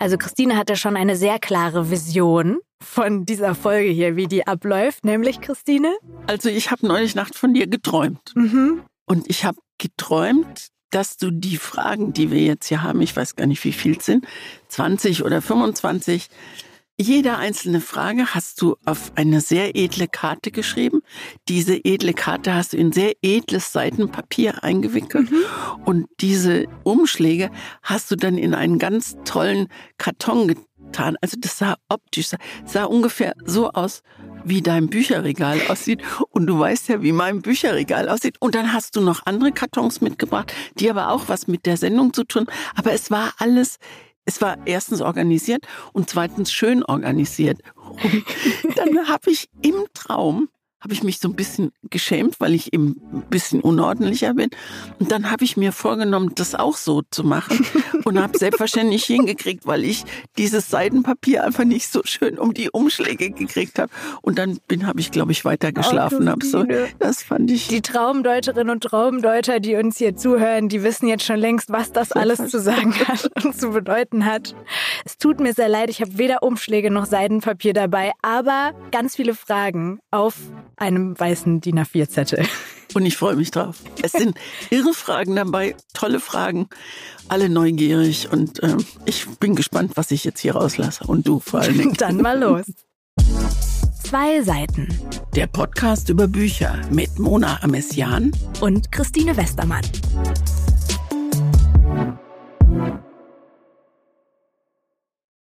Also Christine hatte schon eine sehr klare Vision von dieser Folge hier, wie die abläuft, nämlich Christine. Also ich habe neulich Nacht von dir geträumt. Mhm. Und ich habe geträumt, dass du die Fragen, die wir jetzt hier haben, ich weiß gar nicht, wie viel es sind, 20 oder 25, jede einzelne Frage hast du auf eine sehr edle Karte geschrieben. Diese edle Karte hast du in sehr edles Seitenpapier eingewickelt. Mhm. Und diese Umschläge hast du dann in einen ganz tollen Karton getan. Also das sah optisch, sah, sah ungefähr so aus, wie dein Bücherregal aussieht. Und du weißt ja, wie mein Bücherregal aussieht. Und dann hast du noch andere Kartons mitgebracht, die aber auch was mit der Sendung zu tun. Aber es war alles es war erstens organisiert und zweitens schön organisiert. Und dann habe ich im Traum habe ich mich so ein bisschen geschämt, weil ich eben ein bisschen unordentlicher bin. Und dann habe ich mir vorgenommen, das auch so zu machen und habe selbstverständlich hingekriegt, weil ich dieses Seidenpapier einfach nicht so schön um die Umschläge gekriegt habe. Und dann bin, habe ich, glaube ich, weiter geschlafen. Oh, so, das fand ich. Die Traumdeuterinnen und Traumdeuter, die uns hier zuhören, die wissen jetzt schon längst, was das alles zu sagen hat und zu bedeuten hat. Es tut mir sehr leid, ich habe weder Umschläge noch Seidenpapier dabei, aber ganz viele Fragen auf einem weißen DIN A4-Zettel. Und ich freue mich drauf. Es sind irre Fragen dabei, tolle Fragen, alle neugierig und äh, ich bin gespannt, was ich jetzt hier rauslasse. Und du vor allen Dingen. Dann mal los. Zwei Seiten. Der Podcast über Bücher mit Mona Amessian und Christine Westermann.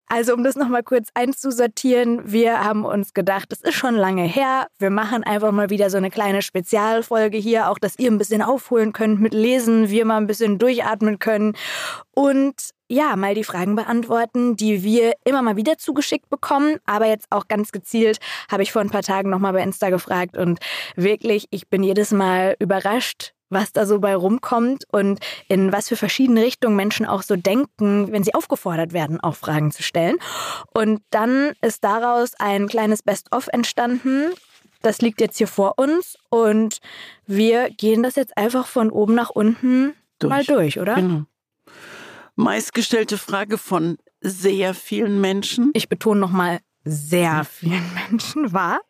Also um das nochmal kurz einzusortieren, wir haben uns gedacht, das ist schon lange her. Wir machen einfach mal wieder so eine kleine Spezialfolge hier, auch dass ihr ein bisschen aufholen könnt mit Lesen, wir mal ein bisschen durchatmen können und ja, mal die Fragen beantworten, die wir immer mal wieder zugeschickt bekommen. Aber jetzt auch ganz gezielt habe ich vor ein paar Tagen nochmal bei Insta gefragt und wirklich, ich bin jedes Mal überrascht, was da so bei rumkommt und in was für verschiedene Richtungen Menschen auch so denken, wenn sie aufgefordert werden, auch Fragen zu stellen. Und dann ist daraus ein kleines Best-of entstanden. Das liegt jetzt hier vor uns und wir gehen das jetzt einfach von oben nach unten durch. mal durch, oder? Genau. Meistgestellte Frage von sehr vielen Menschen. Ich betone nochmal sehr vielen Menschen war.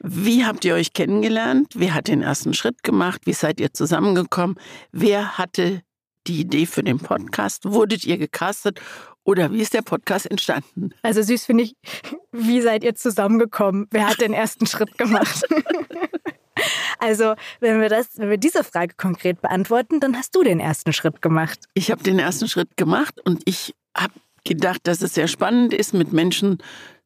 Wie habt ihr euch kennengelernt? Wer hat den ersten Schritt gemacht? Wie seid ihr zusammengekommen? Wer hatte die Idee für den Podcast? Wurdet ihr gecastet? Oder wie ist der Podcast entstanden? Also süß finde ich, wie seid ihr zusammengekommen? Wer hat den ersten Schritt gemacht? Also, wenn wir das, wenn wir diese Frage konkret beantworten, dann hast du den ersten Schritt gemacht. Ich habe den ersten Schritt gemacht und ich habe gedacht, dass es sehr spannend ist, mit Menschen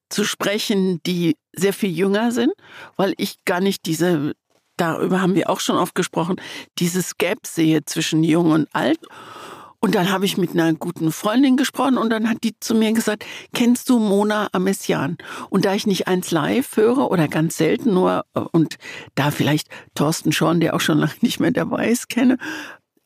zu sprechen, die sehr viel jünger sind, weil ich gar nicht diese, darüber haben wir auch schon oft gesprochen, dieses Gap sehe zwischen jung und alt. Und dann habe ich mit einer guten Freundin gesprochen und dann hat die zu mir gesagt, kennst du Mona Amessian? Und da ich nicht eins live höre oder ganz selten nur und da vielleicht Thorsten Schorn, der auch schon lange nicht mehr dabei ist, kenne,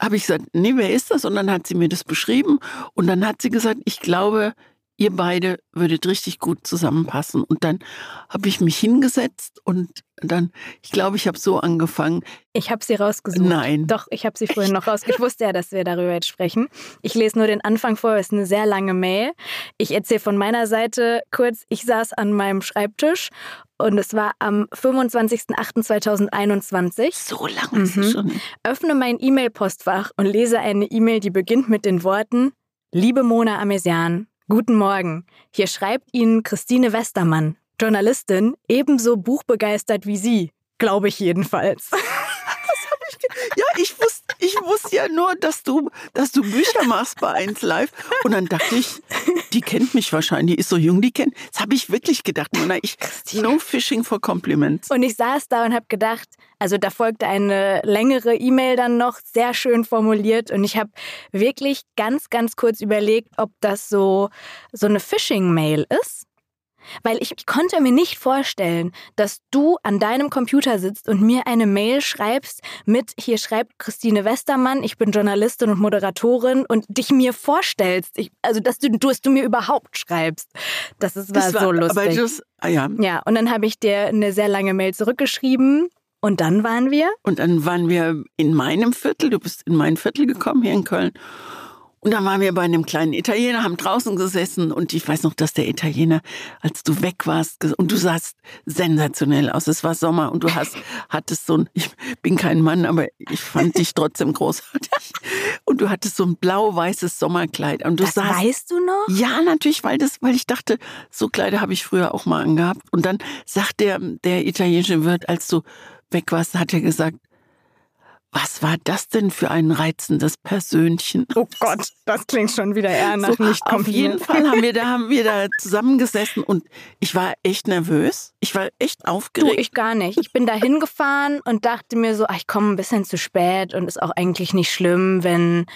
habe ich gesagt, nee, wer ist das? Und dann hat sie mir das beschrieben und dann hat sie gesagt, ich glaube, ihr beide würdet richtig gut zusammenpassen. Und dann habe ich mich hingesetzt und dann, ich glaube, ich habe so angefangen. Ich habe sie rausgesucht. Nein. Doch, ich habe sie vorhin noch rausgesucht. Ich wusste ja, dass wir darüber jetzt sprechen. Ich lese nur den Anfang vor, es ist eine sehr lange Mail. Ich erzähle von meiner Seite kurz, ich saß an meinem Schreibtisch und es war am 25.08.2021. So lange ist mhm. es schon. Öffne mein E-Mail-Postfach und lese eine E-Mail, die beginnt mit den Worten Liebe Mona Amesian, Guten Morgen. Hier schreibt Ihnen Christine Westermann, Journalistin, ebenso buchbegeistert wie Sie. Glaube ich jedenfalls. ja, ich wusste, ich wusste ja nur, dass du, dass du Bücher machst bei 1 Live. Und dann dachte ich, die kennt mich wahrscheinlich, die ist so jung, die kennt. Das habe ich wirklich gedacht, Mona. Ich, no fishing for compliments. Und ich saß da und habe gedacht, also da folgte eine längere E-Mail dann noch, sehr schön formuliert. Und ich habe wirklich ganz, ganz kurz überlegt, ob das so, so eine Phishing-Mail ist. Weil ich konnte mir nicht vorstellen, dass du an deinem Computer sitzt und mir eine Mail schreibst mit, hier schreibt Christine Westermann, ich bin Journalistin und Moderatorin und dich mir vorstellst. Ich, also, dass du, dass du mir überhaupt schreibst. Das, ist, war, das war so lustig. Das, ah ja. ja, und dann habe ich dir eine sehr lange Mail zurückgeschrieben. Und dann waren wir? Und dann waren wir in meinem Viertel. Du bist in mein Viertel gekommen, hier in Köln. Und dann waren wir bei einem kleinen Italiener, haben draußen gesessen und ich weiß noch, dass der Italiener, als du weg warst, und du sahst sensationell aus. Es war Sommer und du hast, hattest so ein, ich bin kein Mann, aber ich fand dich trotzdem großartig. Und du hattest so ein blau-weißes Sommerkleid. Und du das sahst, weißt du noch? Ja, natürlich, weil das, weil ich dachte, so Kleider habe ich früher auch mal angehabt. Und dann sagt der, der italienische Wirt, als du weg warst, hat er gesagt, was war das denn für ein reizendes Persönchen? Oh Gott, das klingt schon wieder eher nach so, nicht Auf jeden Fall haben wir da haben wir da zusammengesessen und ich war echt nervös. Ich war echt aufgeregt. Du, ich gar nicht. Ich bin da hingefahren und dachte mir so, ach, ich komme ein bisschen zu spät und ist auch eigentlich nicht schlimm, wenn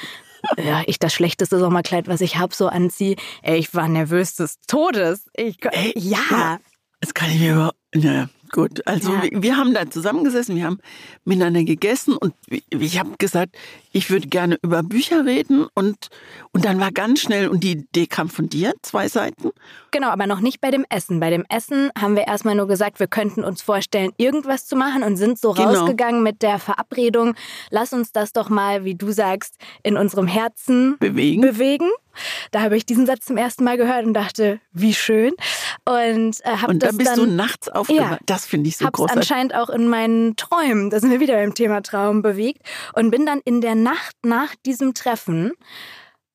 ja, ich das schlechteste Sommerkleid, was ich habe, so anziehe. Ey, ich war nervös des Todes. Ich, Ey, ja. Das kann ich mir überhaupt. Ja. Gut, also ja. wir, wir, haben da zusammengesessen, wir haben miteinander gegessen und ich habe gesagt, ich würde gerne über Bücher reden und, und dann war ganz schnell, und die Idee kam von dir, zwei Seiten. Genau, aber noch nicht bei dem Essen. Bei dem Essen haben wir erstmal nur gesagt, wir könnten uns vorstellen, irgendwas zu machen und sind so genau. rausgegangen mit der Verabredung, lass uns das doch mal, wie du sagst, in unserem Herzen bewegen. bewegen. Da habe ich diesen Satz zum ersten Mal gehört und dachte, wie schön. Und, äh, hab und dann bist dann, du nachts aufgewacht. Ja, das finde ich so hab's großartig. anscheinend auch in meinen Träumen, da sind wir wieder beim Thema Traum, bewegt. Und bin dann in der Nacht nach diesem Treffen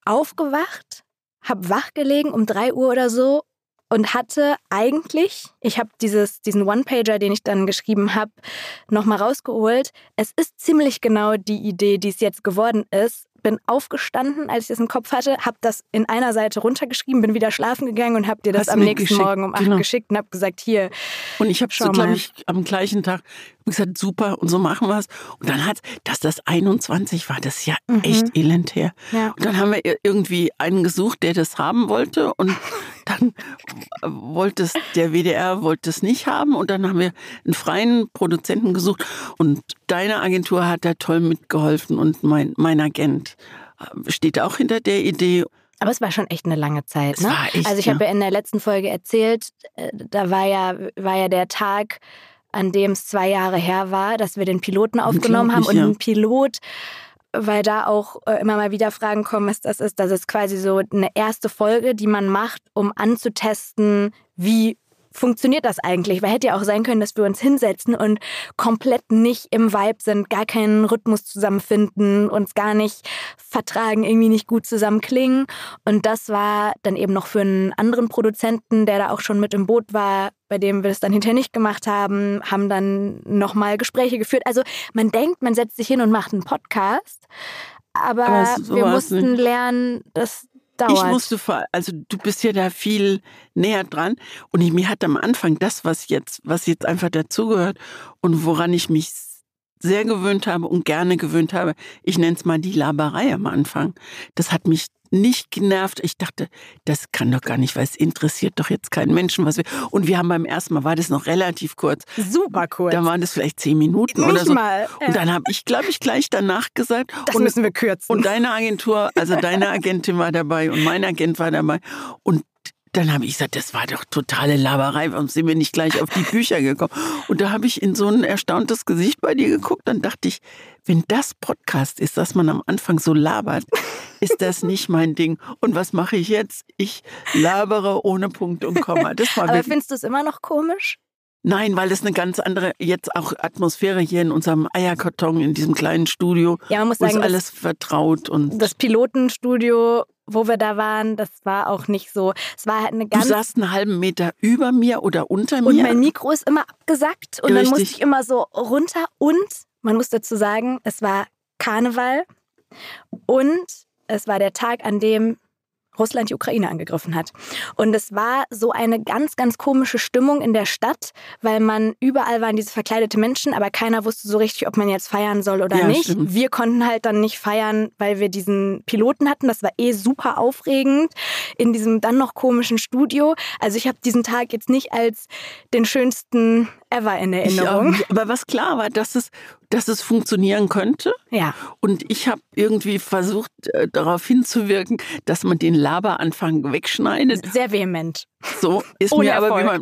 aufgewacht, habe wach gelegen um drei Uhr oder so und hatte eigentlich, ich habe diesen One-Pager, den ich dann geschrieben habe, nochmal rausgeholt. Es ist ziemlich genau die Idee, die es jetzt geworden ist bin aufgestanden, als ich das im Kopf hatte, habe das in einer Seite runtergeschrieben, bin wieder schlafen gegangen und habe dir das Hast am nächsten geschickt. Morgen um acht genau. geschickt und habe gesagt, hier. Und ich habe so, glaube ich, am gleichen Tag gesagt, super, und so machen wir es. Und dann hat, dass das 21 war, das ist ja mhm. echt elendär. Ja. Und dann haben wir irgendwie einen gesucht, der das haben wollte und dann wollte es, der WDR wollte es nicht haben und dann haben wir einen freien Produzenten gesucht und deine Agentur hat da toll mitgeholfen und mein, mein Agent äh, steht auch hinter der Idee. Aber es war schon echt eine lange Zeit, ne? Echt, also ich ja. habe ja in der letzten Folge erzählt, äh, da war ja, war ja der Tag, an dem es zwei Jahre her war, dass wir den Piloten aufgenommen haben und ja. ein Pilot weil da auch äh, immer mal wieder Fragen kommen, ist das ist, das ist quasi so eine erste Folge, die man macht, um anzutesten, wie funktioniert das eigentlich? Weil hätte ja auch sein können, dass wir uns hinsetzen und komplett nicht im Vibe sind, gar keinen Rhythmus zusammenfinden, uns gar nicht vertragen, irgendwie nicht gut zusammen klingen. Und das war dann eben noch für einen anderen Produzenten, der da auch schon mit im Boot war, bei dem wir es dann hinterher nicht gemacht haben, haben dann nochmal Gespräche geführt. Also man denkt, man setzt sich hin und macht einen Podcast, aber, aber wir mussten lernen, dass dauert. Ich musste, also du bist ja da viel näher dran und ich, mir hat am Anfang das, was jetzt, was jetzt einfach dazugehört und woran ich mich sehr gewöhnt habe und gerne gewöhnt habe, ich nenne es mal die Laberei am Anfang. Das hat mich nicht genervt. Ich dachte, das kann doch gar nicht, weil es interessiert doch jetzt keinen Menschen, was wir. Und wir haben beim ersten Mal, war das noch relativ kurz. Super kurz. Da waren das vielleicht zehn Minuten nicht oder so. Mal. Und dann habe ich, glaube ich, gleich danach gesagt. Das und, müssen wir kürzen. Und deine Agentur, also deine Agentin war dabei und mein Agent war dabei. Und dann habe ich gesagt, das war doch totale Laberei. Warum sind wir nicht gleich auf die Bücher gekommen? Und da habe ich in so ein erstauntes Gesicht bei dir geguckt. Dann dachte ich, wenn das Podcast ist, dass man am Anfang so labert, ist das nicht mein Ding. Und was mache ich jetzt? Ich labere ohne Punkt und Komma. Das war Aber findest du es immer noch komisch? Nein, weil es eine ganz andere jetzt auch Atmosphäre hier in unserem Eierkarton in diesem kleinen Studio. Ja, man muss sagen, alles vertraut und das Pilotenstudio wo wir da waren, das war auch nicht so. Es war halt eine ganz. Du saßt einen halben Meter über mir oder unter mir. Und mein Mikro ist immer abgesackt und Richtig. dann musste ich immer so runter. Und man muss dazu sagen, es war Karneval und es war der Tag, an dem Russland die Ukraine angegriffen hat. Und es war so eine ganz, ganz komische Stimmung in der Stadt, weil man überall waren diese verkleidete Menschen, aber keiner wusste so richtig, ob man jetzt feiern soll oder ja, nicht. Stimmt. Wir konnten halt dann nicht feiern, weil wir diesen Piloten hatten. Das war eh super aufregend in diesem dann noch komischen Studio. Also ich habe diesen Tag jetzt nicht als den schönsten ever in Erinnerung. Ich, aber was klar war, dass es, dass es funktionieren könnte. Ja. Und ich habe irgendwie versucht, äh, darauf hinzuwirken, dass man den Laberanfang wegschneidet. Sehr vehement. So ist Ohne mir aber, wie man,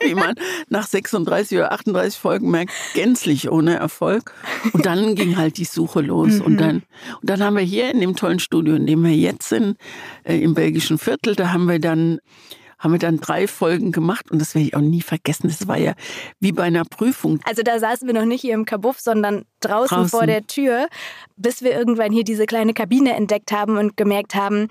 wie man nach 36 oder 38 Folgen merkt, gänzlich ohne Erfolg. Und dann ging halt die Suche los. Mhm. Und, dann, und dann haben wir hier in dem tollen Studio, in dem wir jetzt sind, äh, im belgischen Viertel, da haben wir dann haben wir dann drei Folgen gemacht und das werde ich auch nie vergessen. Das war ja wie bei einer Prüfung. Also da saßen wir noch nicht hier im Kabuff, sondern draußen, draußen. vor der Tür, bis wir irgendwann hier diese kleine Kabine entdeckt haben und gemerkt haben,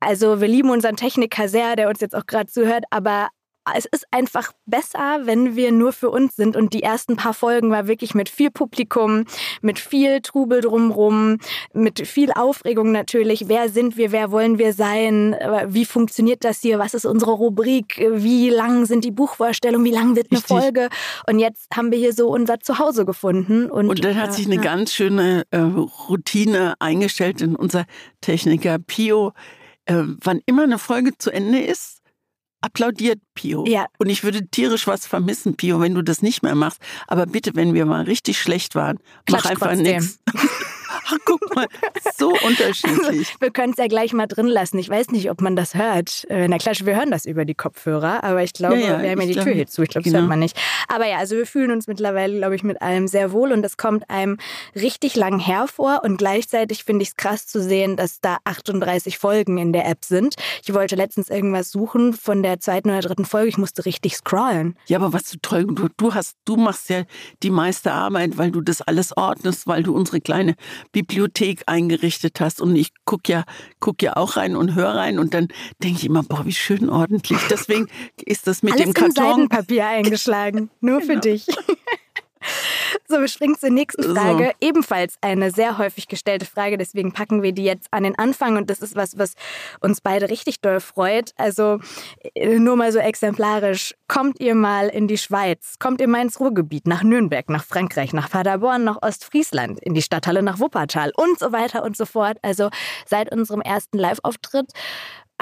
also wir lieben unseren Techniker sehr, der uns jetzt auch gerade zuhört, aber es ist einfach besser, wenn wir nur für uns sind. Und die ersten paar Folgen war wirklich mit viel Publikum, mit viel Trubel drumrum, mit viel Aufregung natürlich. Wer sind wir? Wer wollen wir sein? Wie funktioniert das hier? Was ist unsere Rubrik? Wie lang sind die Buchvorstellungen? Wie lang wird eine Richtig. Folge? Und jetzt haben wir hier so unser Zuhause gefunden. Und, und dann hat äh, sich eine ja. ganz schöne äh, Routine eingestellt in unser Techniker Pio. Äh, wann immer eine Folge zu Ende ist, applaudiert Pio. Ja. Und ich würde tierisch was vermissen, Pio, wenn du das nicht mehr machst. Aber bitte, wenn wir mal richtig schlecht waren, Klatsch mach einfach nichts. Ach, guck mal, so unterschiedlich. Also, wir können es ja gleich mal drin lassen. Ich weiß nicht, ob man das hört. Äh, na klar, wir hören das über die Kopfhörer, aber ich glaube, ja, ja, wir haben ja die Tür hier zu. Ich glaube, das genau. hört man nicht. Aber ja, also wir fühlen uns mittlerweile, glaube ich, mit allem sehr wohl und das kommt einem richtig lang hervor und gleichzeitig finde ich es krass zu sehen, dass da 38 Folgen in der App sind. Ich wollte letztens irgendwas suchen von der zweiten oder dritten Folge. Ich musste richtig scrollen. Ja, aber was du toll, du, du hast, du machst ja die meiste Arbeit, weil du das alles ordnest, weil du unsere kleine Bibliothek eingerichtet hast. Und ich gucke ja, guck ja auch rein und höre rein und dann denke ich immer, boah, wie schön ordentlich. Deswegen ist das mit Alles dem Karton. Seidenpapier eingeschlagen, nur genau. für dich. So, wir springen zur nächsten Frage. So. Ebenfalls eine sehr häufig gestellte Frage, deswegen packen wir die jetzt an den Anfang und das ist was, was uns beide richtig doll freut. Also äh, nur mal so exemplarisch. Kommt ihr mal in die Schweiz? Kommt ihr mal ins Ruhrgebiet, nach Nürnberg, nach Frankreich, nach Paderborn, nach Ostfriesland, in die Stadthalle nach Wuppertal und so weiter und so fort? Also seit unserem ersten Live-Auftritt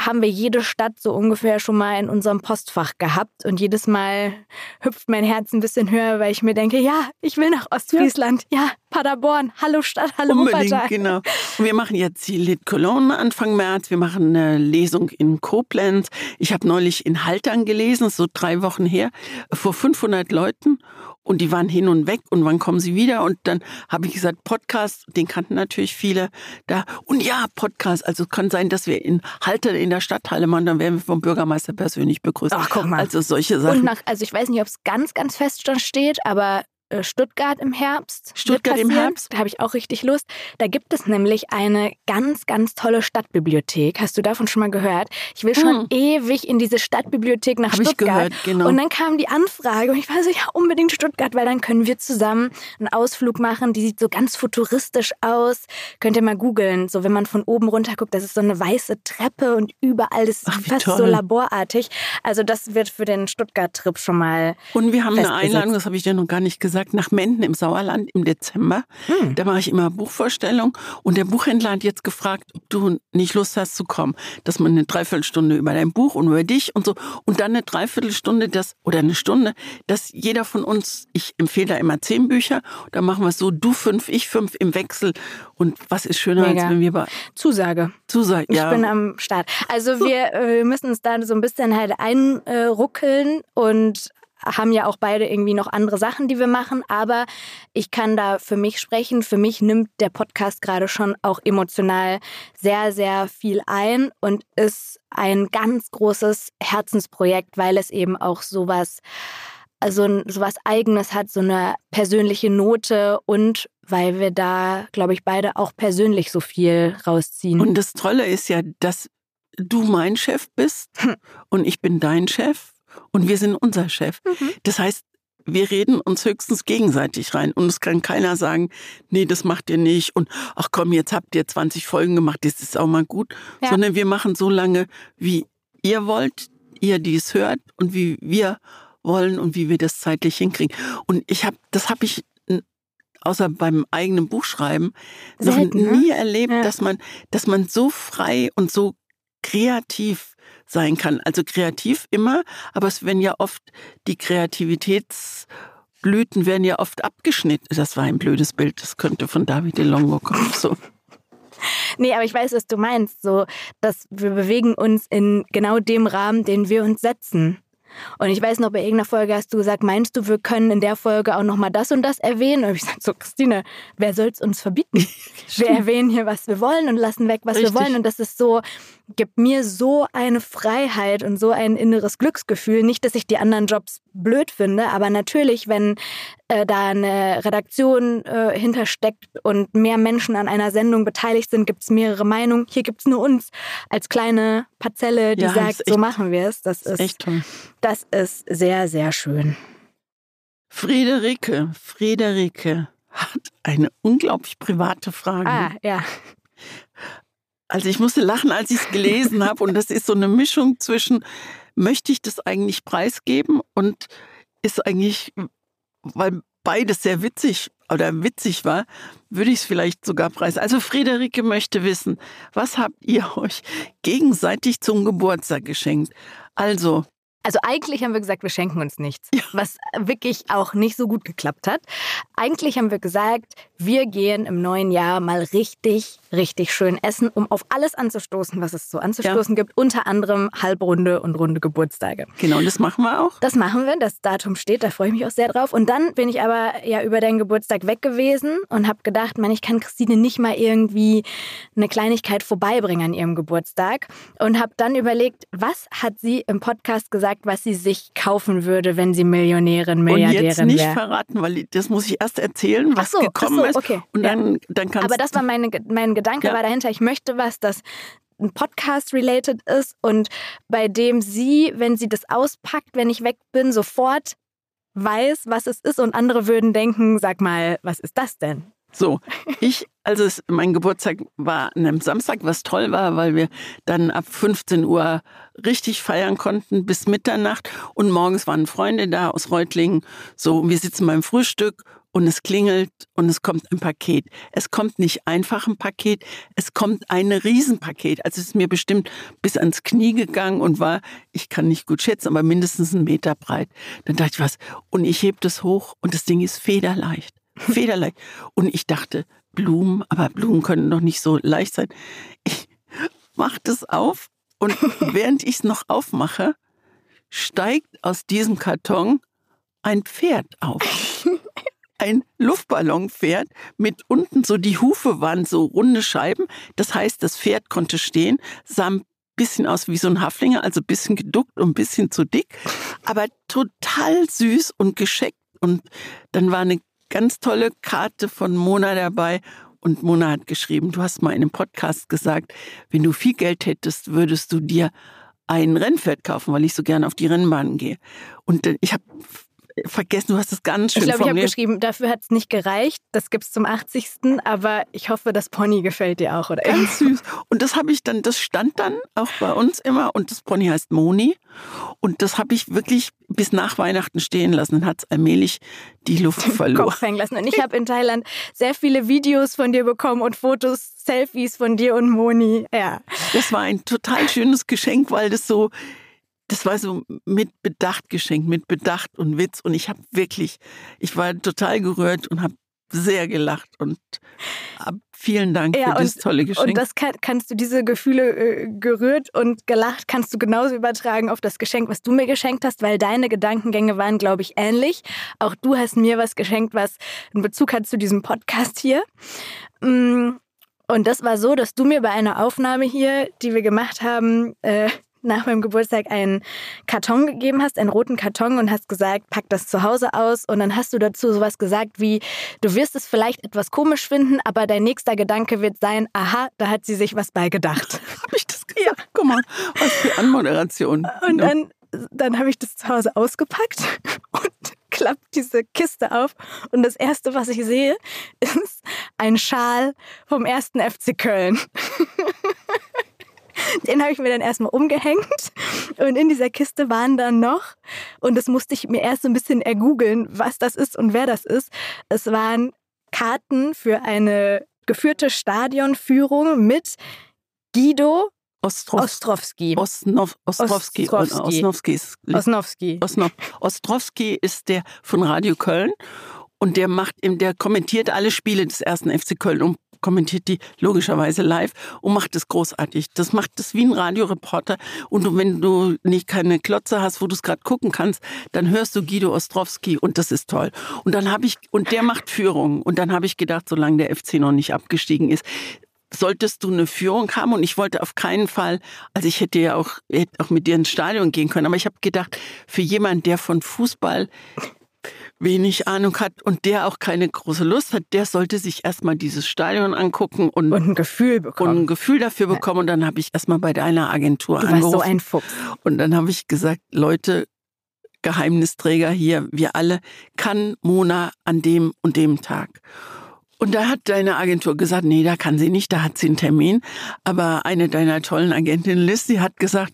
haben wir jede Stadt so ungefähr schon mal in unserem Postfach gehabt. Und jedes Mal hüpft mein Herz ein bisschen höher, weil ich mir denke, ja, ich will nach Ostfriesland. Ja, ja Paderborn, hallo Stadt, hallo Unbedingt, Wuppertal. genau. Und wir machen jetzt die Lit Cologne Anfang März. Wir machen eine Lesung in Koblenz. Ich habe neulich in Haltern gelesen, so drei Wochen her, vor 500 Leuten und die waren hin und weg und wann kommen sie wieder? Und dann habe ich gesagt, Podcast, den kannten natürlich viele da. Und ja, Podcast, also kann sein, dass wir in Halter in der Stadthalle machen, dann werden wir vom Bürgermeister persönlich begrüßt. Ach, guck mal. Also solche Sachen. Und nach, also ich weiß nicht, ob es ganz, ganz fest steht, aber Stuttgart im Herbst. Stuttgart im Herbst? Da habe ich auch richtig Lust. Da gibt es nämlich eine ganz, ganz tolle Stadtbibliothek. Hast du davon schon mal gehört? Ich will schon hm. ewig in diese Stadtbibliothek nach Hab Stuttgart. Ich gehört, genau. Und dann kam die Anfrage und ich war so, ja, unbedingt Stuttgart, weil dann können wir zusammen einen Ausflug machen. Die sieht so ganz futuristisch aus. Könnt ihr mal googeln. So, wenn man von oben runter guckt, das ist so eine weiße Treppe und überall ist Ach, fast toll. so laborartig. Also das wird für den Stuttgart-Trip schon mal. Und wir haben eine Einladung, das habe ich dir noch gar nicht gesagt gesagt, nach Menden im Sauerland im Dezember. Hm. Da mache ich immer Buchvorstellung. Und der Buchhändler hat jetzt gefragt, ob du nicht Lust hast zu kommen. Dass man eine Dreiviertelstunde über dein Buch und über dich und so. Und dann eine Dreiviertelstunde, das, oder eine Stunde, dass jeder von uns, ich empfehle da immer zehn Bücher. Da machen wir es so, du fünf, ich fünf im Wechsel. Und was ist schöner, Mega. als wenn wir bei. Zusage. Zusage, ja. Ich bin am Start. Also wir, äh, wir müssen uns da so ein bisschen halt einruckeln und haben ja auch beide irgendwie noch andere Sachen, die wir machen, aber ich kann da für mich sprechen. Für mich nimmt der Podcast gerade schon auch emotional sehr, sehr viel ein und ist ein ganz großes Herzensprojekt, weil es eben auch sowas, also sowas Eigenes hat, so eine persönliche Note und weil wir da, glaube ich, beide auch persönlich so viel rausziehen. Und das Tolle ist ja, dass du mein Chef bist hm. und ich bin dein Chef und wir sind unser Chef. Mhm. Das heißt, wir reden uns höchstens gegenseitig rein und es kann keiner sagen, nee, das macht ihr nicht und ach komm, jetzt habt ihr 20 Folgen gemacht, das ist auch mal gut, ja. sondern wir machen so lange, wie ihr wollt, ihr dies hört und wie wir wollen und wie wir das zeitlich hinkriegen. Und ich habe, das habe ich außer beim eigenen Buchschreiben Selten, noch nie ne? erlebt, ja. dass man, dass man so frei und so kreativ sein kann. Also kreativ immer, aber es werden ja oft die Kreativitätsblüten werden ja oft abgeschnitten. Das war ein blödes Bild, das könnte von David Longo kommen. So. Nee, aber ich weiß, was du meinst. So, dass wir bewegen uns in genau dem Rahmen, den wir uns setzen. Und ich weiß noch, bei irgendeiner Folge hast du gesagt, meinst du, wir können in der Folge auch nochmal das und das erwähnen? Und ich sage so, Christine, wer soll es uns verbieten? wir erwähnen hier, was wir wollen und lassen weg, was Richtig. wir wollen. Und das ist so, gibt mir so eine Freiheit und so ein inneres Glücksgefühl. Nicht, dass ich die anderen Jobs blöd finde, aber natürlich, wenn äh, da eine Redaktion äh, hintersteckt und mehr Menschen an einer Sendung beteiligt sind, gibt es mehrere Meinungen. Hier gibt es nur uns als kleine Parzelle, die ja, sagt, so machen wir es. Das ist, echt toll. das ist sehr, sehr schön. Friederike, Friederike hat eine unglaublich private Frage. Ah, ja. Also ich musste lachen, als ich es gelesen habe. Und das ist so eine Mischung zwischen, möchte ich das eigentlich preisgeben und ist eigentlich, weil beides sehr witzig oder witzig war, würde ich es vielleicht sogar preisen. Also Friederike möchte wissen, was habt ihr euch gegenseitig zum Geburtstag geschenkt? Also also eigentlich haben wir gesagt, wir schenken uns nichts, ja. was wirklich auch nicht so gut geklappt hat. Eigentlich haben wir gesagt, wir gehen im neuen Jahr mal richtig, richtig schön essen, um auf alles anzustoßen, was es so anzustoßen ja. gibt. Unter anderem halbrunde und runde Geburtstage. Genau, und das machen wir auch. Das machen wir, das Datum steht, da freue ich mich auch sehr drauf. Und dann bin ich aber ja über deinen Geburtstag weg gewesen und habe gedacht, man, ich kann Christine nicht mal irgendwie eine Kleinigkeit vorbeibringen an ihrem Geburtstag. Und habe dann überlegt, was hat sie im Podcast gesagt, was sie sich kaufen würde, wenn sie Millionärin, Milliardärin wäre. Und jetzt nicht wär. verraten, weil das muss ich erst erzählen, was so, gekommen so, okay. ist. Und dann, dann kannst Aber das war meine, mein Gedanke ja. war dahinter. Ich möchte was, das ein Podcast-related ist und bei dem sie, wenn sie das auspackt, wenn ich weg bin, sofort weiß, was es ist und andere würden denken, sag mal, was ist das denn? So, ich, also es, mein Geburtstag war an einem Samstag, was toll war, weil wir dann ab 15 Uhr richtig feiern konnten bis Mitternacht und morgens waren Freunde da aus Reutlingen. So, wir sitzen beim Frühstück und es klingelt und es kommt ein Paket. Es kommt nicht einfach ein Paket, es kommt ein Riesenpaket. Also es ist mir bestimmt bis ans Knie gegangen und war, ich kann nicht gut schätzen, aber mindestens einen Meter breit. Dann dachte ich was, und ich heb das hoch und das Ding ist federleicht federleicht. Und ich dachte, Blumen, aber Blumen können doch nicht so leicht sein. Ich mache das auf und während ich es noch aufmache, steigt aus diesem Karton ein Pferd auf. Ein Luftballonpferd mit unten so die Hufe waren so runde Scheiben. Das heißt, das Pferd konnte stehen, sah ein bisschen aus wie so ein Haflinger, also ein bisschen geduckt und ein bisschen zu dick, aber total süß und gescheckt. Und dann war eine ganz tolle Karte von Mona dabei. Und Mona hat geschrieben, du hast mal in einem Podcast gesagt, wenn du viel Geld hättest, würdest du dir ein Rennpferd kaufen, weil ich so gerne auf die Rennbahn gehe. Und ich habe vergessen, du hast es ganz schön Ich glaube, ich habe geschrieben, dafür hat es nicht gereicht. Das gibt es zum 80. Aber ich hoffe, das Pony gefällt dir auch, oder? Ganz süß. Und das habe ich dann, das stand dann auch bei uns immer. Und das Pony heißt Moni. Und das habe ich wirklich bis nach Weihnachten stehen lassen. Dann hat es allmählich die Luft verloren. Kopf hängen lassen. Und ich habe in Thailand sehr viele Videos von dir bekommen und Fotos, Selfies von dir und Moni. Ja. Das war ein total schönes Geschenk, weil das so das war so mit Bedacht geschenkt, mit Bedacht und Witz. Und ich habe wirklich, ich war total gerührt und habe sehr gelacht und vielen Dank ja, für und, das tolle Geschenk. Und das kann, kannst du diese Gefühle äh, gerührt und gelacht kannst du genauso übertragen auf das Geschenk, was du mir geschenkt hast, weil deine Gedankengänge waren, glaube ich, ähnlich. Auch du hast mir was geschenkt, was einen Bezug hat zu diesem Podcast hier. Mm, und das war so, dass du mir bei einer Aufnahme hier, die wir gemacht haben, äh, nach meinem Geburtstag einen Karton gegeben hast, einen roten Karton und hast gesagt, pack das zu Hause aus und dann hast du dazu sowas gesagt wie, du wirst es vielleicht etwas komisch finden, aber dein nächster Gedanke wird sein, aha, da hat sie sich was bei gedacht. Habe ich das gesagt? Ja. Guck mal, was für Anmoderation. Und dann, dann habe ich das zu Hause ausgepackt und klappt diese Kiste auf und das erste, was ich sehe, ist ein Schal vom ersten FC Köln. Den habe ich mir dann erstmal umgehängt. Und in dieser Kiste waren dann noch, und das musste ich mir erst so ein bisschen ergoogeln, was das ist und wer das ist. Es waren Karten für eine geführte Stadionführung mit Guido Ostrow Ostrowski. Osnov Ostrowski. Ostrowski. Osnowski. Ostrowski ist der von Radio Köln und der macht, der kommentiert alle Spiele des ersten FC Köln und kommentiert die logischerweise live und macht es großartig. Das macht es wie ein Radioreporter. Und wenn du nicht keine Klotze hast, wo du es gerade gucken kannst, dann hörst du Guido Ostrowski und das ist toll. Und dann habe ich, und der macht Führung. Und dann habe ich gedacht, solange der FC noch nicht abgestiegen ist, solltest du eine Führung haben und ich wollte auf keinen Fall, also ich hätte ja auch, hätte auch mit dir ins Stadion gehen können, aber ich habe gedacht, für jemanden, der von Fußball wenig Ahnung hat und der auch keine große Lust hat, der sollte sich erstmal dieses Stadion angucken und, und ein Gefühl bekommen. Und ein Gefühl dafür bekommen. Und dann habe ich erstmal bei deiner Agentur du angerufen. so ein Fuchs. Und dann habe ich gesagt, Leute, Geheimnisträger hier, wir alle, kann Mona an dem und dem Tag. Und da hat deine Agentur gesagt, nee, da kann sie nicht, da hat sie einen Termin. Aber eine deiner tollen Agentinnen, Liz, die hat gesagt,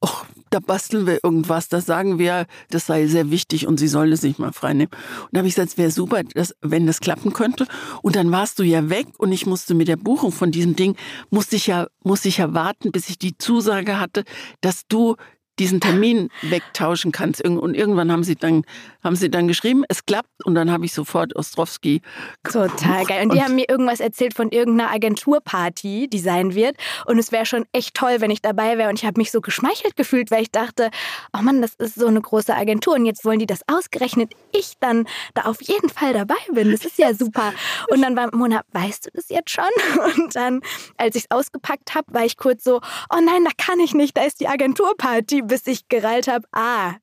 oh, da basteln wir irgendwas, da sagen wir, das sei sehr wichtig und sie solle sich mal freinehmen. Und da habe ich gesagt, es wäre super, dass, wenn das klappen könnte. Und dann warst du ja weg und ich musste mit der Buchung von diesem Ding, musste ich ja, musste ich ja warten, bis ich die Zusage hatte, dass du diesen Termin wegtauschen kannst. Und irgendwann haben sie dann, haben sie dann geschrieben, es klappt. Und dann habe ich sofort Ostrowski. Total geil. Und die und haben mir irgendwas erzählt von irgendeiner Agenturparty, die sein wird. Und es wäre schon echt toll, wenn ich dabei wäre. Und ich habe mich so geschmeichelt gefühlt, weil ich dachte, oh Mann, das ist so eine große Agentur. Und jetzt wollen die das ausgerechnet ich dann da auf jeden Fall dabei bin. Das ist ja super. Und dann war Mona, weißt du das jetzt schon? Und dann, als ich es ausgepackt habe, war ich kurz so, oh nein, da kann ich nicht, da ist die Agenturparty bis ich gereilt habe, ah,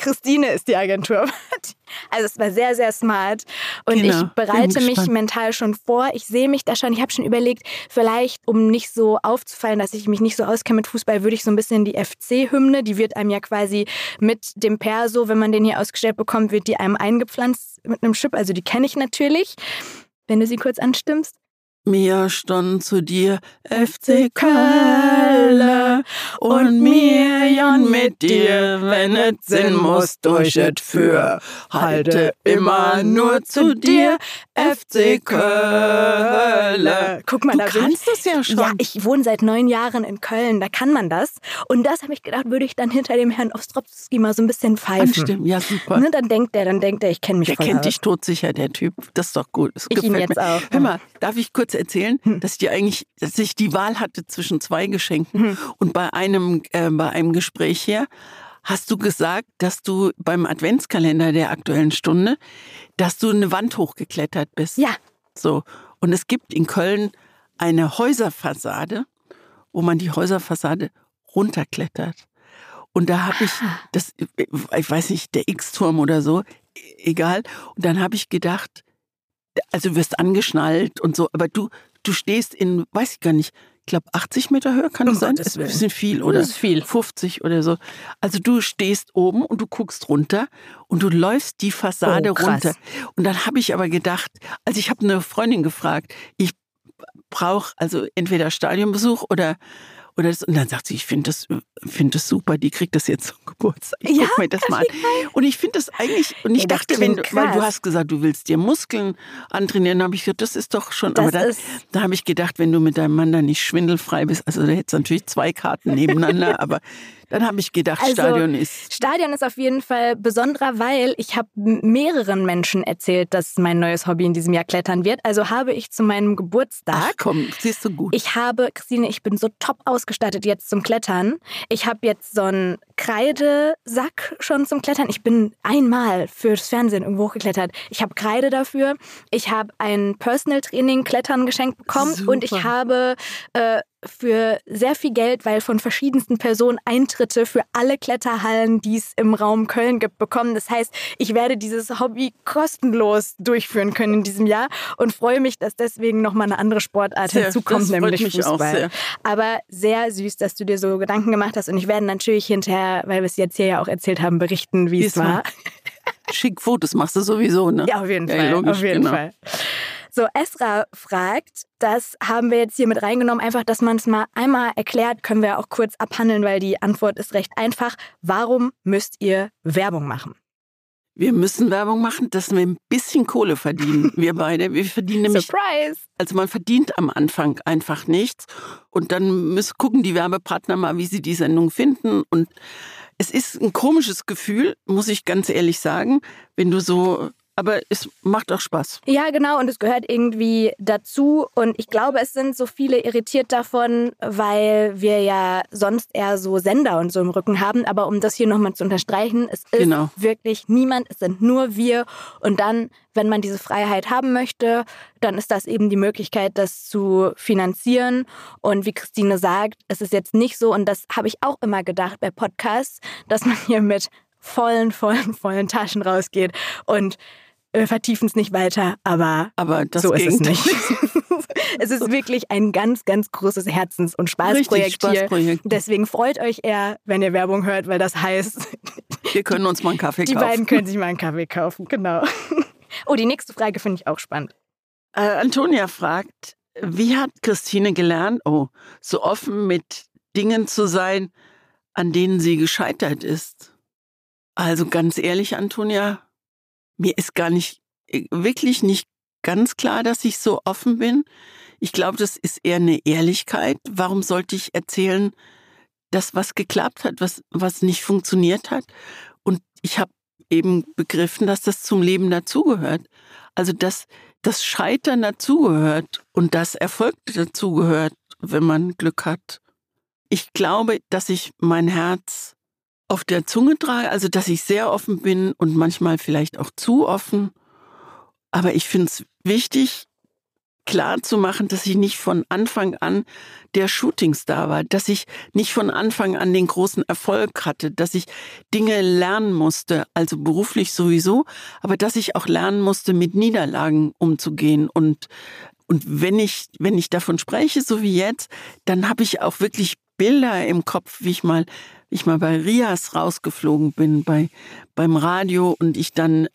Christine ist die Agentur. Also es war sehr, sehr smart. Und genau. ich bereite mich mental schon vor. Ich sehe mich da schon. Ich habe schon überlegt, vielleicht, um nicht so aufzufallen, dass ich mich nicht so auskenne mit Fußball, würde ich so ein bisschen die FC-Hymne, die wird einem ja quasi mit dem Perso, wenn man den hier ausgestellt bekommt, wird die einem eingepflanzt mit einem Chip. Also die kenne ich natürlich. Wenn du sie kurz anstimmst. Mir stand zu dir FC Köln und mir Jan mit dir, wenn es Sinn muss, durch et für. Halte immer nur zu dir, FC Köln. Guck mal, du da kannst es ja schon. Ja, ich wohne seit neun Jahren in Köln, da kann man das. Und das habe ich gedacht, würde ich dann hinter dem Herrn Ostropski mal so ein bisschen pfeifen. Anstimmen. Ja, super. Ne, dann denkt der, dann denkt er, ich kenne mich Der voll kennt aus. dich todsicher, der Typ. Das ist doch gut. Das ich ihn jetzt mir. auch. Hör mal, darf ich kurz erzählen, hm. dass ich dir eigentlich, dass ich die Wahl hatte zwischen zwei Geschenken hm. und bei einem, äh, bei einem Gespräch hier hast du gesagt, dass du beim Adventskalender der aktuellen Stunde, dass du eine Wand hochgeklettert bist. Ja. So. Und es gibt in Köln eine Häuserfassade, wo man die Häuserfassade runterklettert. Und da habe ich Ah. das, ich weiß nicht, der X-Turm oder so, egal. Und dann habe ich gedacht, also du wirst angeschnallt und so, aber du, du stehst in, weiß ich gar nicht, ich glaube 80 Meter Höhe kann das sein? Gottes Das ist ein bisschen viel, oder? Das ist viel. 50 oder so. Also du stehst oben und du guckst runter und du läufst die Fassade Oh, runter. Und dann habe ich aber gedacht, also ich habe eine Freundin gefragt, ich brauche also entweder Stadionbesuch oder oder das, und dann sagt sie, ich finde das, find das super, die kriegt das jetzt zum Geburtstag. Ich Ja, guck mir das mal an. Und ich finde das eigentlich, und ich Ja, dachte, wenn du, klingt weil du krass. hast gesagt, du willst dir Muskeln antrainieren, habe ich gesagt, das ist doch schon, Das aber da, da habe ich gedacht, wenn du mit deinem Mann da nicht schwindelfrei bist, also da hättest du natürlich zwei Karten nebeneinander, aber dann habe ich gedacht, Also, Stadion ist Stadion ist auf jeden Fall besonderer, weil ich habe mehreren Menschen erzählt, dass mein neues Hobby in diesem Jahr Klettern wird. Also habe ich zu meinem Ach Geburtstag komm, siehst du gut. Ich habe, Christine, ich bin so top ausgestattet jetzt zum Klettern. Ich habe jetzt so einen Kreidesack schon zum Klettern. Ich bin einmal fürs Fernsehen irgendwo hochgeklettert. Ich habe Kreide dafür. Ich habe ein Personal Training Klettern geschenkt bekommen Super. und ich habe äh, für sehr viel Geld, weil von verschiedensten Personen Eintritte für alle Kletterhallen, die es im Raum Köln gibt, bekommen. Das heißt, ich werde dieses Hobby kostenlos durchführen können in diesem Jahr und freue mich, dass deswegen nochmal eine andere Sportart Sehr, hinzukommt, nämlich Fußball. sehr. Aber sehr süß, dass du dir so Gedanken gemacht hast und ich werde natürlich hinterher, weil wir es jetzt hier ja auch erzählt haben, berichten, wie es Diesmal. war. Schick Fotos machst du sowieso, ne? Ja, auf jeden Ja, Fall. logisch, auf jeden genau. Fall. So, Esra fragt, das haben wir jetzt hier mit reingenommen, einfach, dass man es mal einmal erklärt, können wir auch kurz abhandeln, weil die Antwort ist recht einfach. Warum müsst ihr Werbung machen? Wir müssen Werbung machen, dass wir ein bisschen Kohle verdienen, wir beide. Wir verdienen nämlich Surprise! Also man verdient am Anfang einfach nichts und dann müssen gucken die Werbepartner mal, wie sie die Sendung finden und es ist ein komisches Gefühl, muss ich ganz ehrlich sagen, wenn du so aber es macht auch Spaß. Ja, genau, und es gehört irgendwie dazu. Und ich glaube, es sind so viele irritiert davon, weil wir ja sonst eher so Sender und so im Rücken haben. Aber um das hier nochmal zu unterstreichen, es ist genau. wirklich niemand, es sind nur wir. Und dann, wenn man diese Freiheit haben möchte, dann ist das eben die Möglichkeit, das zu finanzieren. Und wie Christine sagt, es ist jetzt nicht so, und das habe ich auch immer gedacht bei Podcasts, dass man hier mit vollen, vollen, vollen Taschen rausgeht und wir vertiefen es nicht weiter, aber, aber so ist es nicht. es ist wirklich ein ganz, ganz großes Herzens- und Spaßprojekt, Spaßprojekt hier. Deswegen freut euch eher, wenn ihr Werbung hört, weil das heißt, wir können uns mal einen Kaffee die kaufen. Die beiden können sich mal einen Kaffee kaufen, genau. Oh, die nächste Frage finde ich auch spannend. Äh, Antonia fragt, wie hat Christine gelernt, oh, so offen mit Dingen zu sein, an denen sie gescheitert ist? Also ganz ehrlich, Antonia, mir ist gar nicht, äh, wirklich nicht ganz klar, dass ich so offen bin. Ich glaube, das ist eher eine Ehrlichkeit. Warum sollte ich erzählen, dass was geklappt hat, was, was nicht funktioniert hat? Und ich habe eben begriffen, dass das zum Leben dazugehört. Also, dass das Scheitern dazugehört und das Erfolg dazugehört, wenn man Glück hat. Ich glaube, dass ich mein Herz auf der Zunge trage, also dass ich sehr offen bin und manchmal vielleicht auch zu offen. Aber ich finde es wichtig, klar zu machen, dass ich nicht von Anfang an der Shootingstar war, dass ich nicht von Anfang an den großen Erfolg hatte, dass ich Dinge lernen musste, also beruflich sowieso, aber dass ich auch lernen musste, mit Niederlagen umzugehen und und wenn ich, wenn ich davon spreche, so wie jetzt, dann habe ich auch wirklich Bilder im Kopf, wie ich mal ich mal bei Rias rausgeflogen bin, bei, beim Radio und ich dann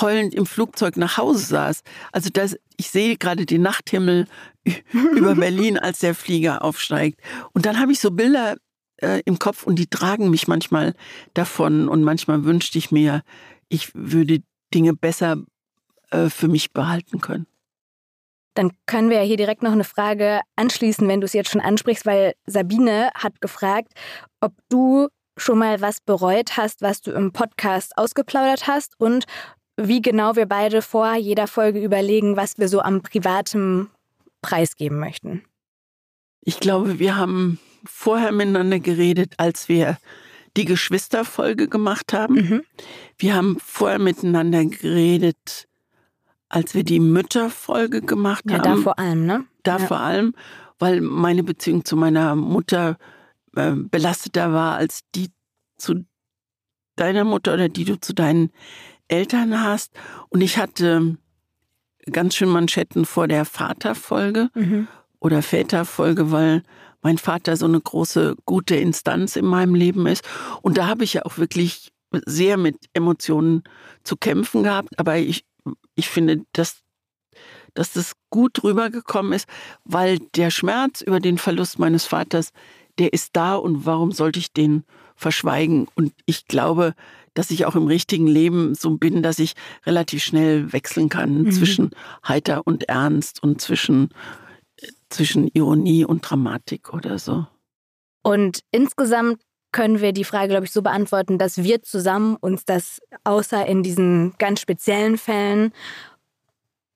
heulend im Flugzeug nach Hause saß. Also das, ich sehe gerade den Nachthimmel über Berlin, als der Flieger aufsteigt. Und dann habe ich so Bilder äh, im Kopf und die tragen mich manchmal davon. Und manchmal wünschte ich mir, ich würde Dinge besser äh, für mich behalten können. Dann können wir ja hier direkt noch eine Frage anschließen, wenn du es jetzt schon ansprichst, weil Sabine hat gefragt, ob du schon mal was bereut hast, was du im Podcast ausgeplaudert hast und wie genau wir beide vor jeder Folge überlegen, was wir so am privaten preisgeben möchten. Ich glaube, wir haben vorher miteinander geredet, als wir die Geschwisterfolge gemacht haben. Mhm. Wir haben vorher miteinander geredet, als wir die Mütterfolge gemacht ja, haben. Da vor allem, ne? Da ja. vor allem, weil meine Beziehung zu meiner Mutter äh, belasteter war als die zu deiner Mutter oder die du zu deinen Eltern hast. Und ich hatte ganz schön Manschetten vor der Vaterfolge mhm. oder Väterfolge, weil mein Vater so eine große, gute Instanz in meinem Leben ist. Und da habe ich ja auch wirklich sehr mit Emotionen zu kämpfen gehabt. Aber ich ich finde, dass, dass das gut rübergekommen ist, weil der Schmerz über den Verlust meines Vaters, der ist da und warum sollte ich den verschweigen? Und ich glaube, dass ich auch im richtigen Leben so bin, dass ich relativ schnell wechseln kann mhm. zwischen heiter und ernst und zwischen, zwischen Ironie und Dramatik oder so. Und insgesamt können wir die Frage, glaube ich, so beantworten, dass wir zusammen uns das, außer in diesen ganz speziellen Fällen,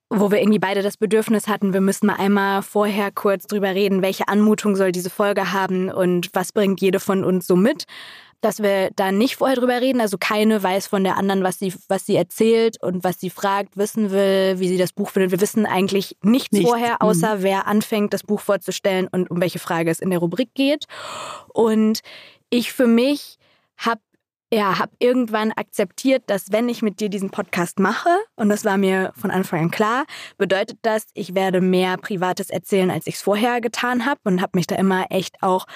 wo wir irgendwie beide das Bedürfnis hatten, wir müssen mal einmal vorher kurz drüber reden, welche Anmutung soll diese Folge haben und was bringt jede von uns so mit, dass wir da nicht vorher drüber reden. Also keine weiß von der anderen, was sie, was sie erzählt und was sie fragt, wissen will, wie sie das Buch findet. Wir wissen eigentlich nichts, nichts. vorher, mhm. außer mhm. wer anfängt, das Buch vorzustellen und um welche Frage es in der Rubrik geht. Und ich für mich habe ja, habe irgendwann akzeptiert, dass wenn ich mit dir diesen Podcast mache, und das war mir von Anfang an klar, bedeutet das, ich werde mehr Privates erzählen, als ich es vorher getan habe und habe mich da immer echt auch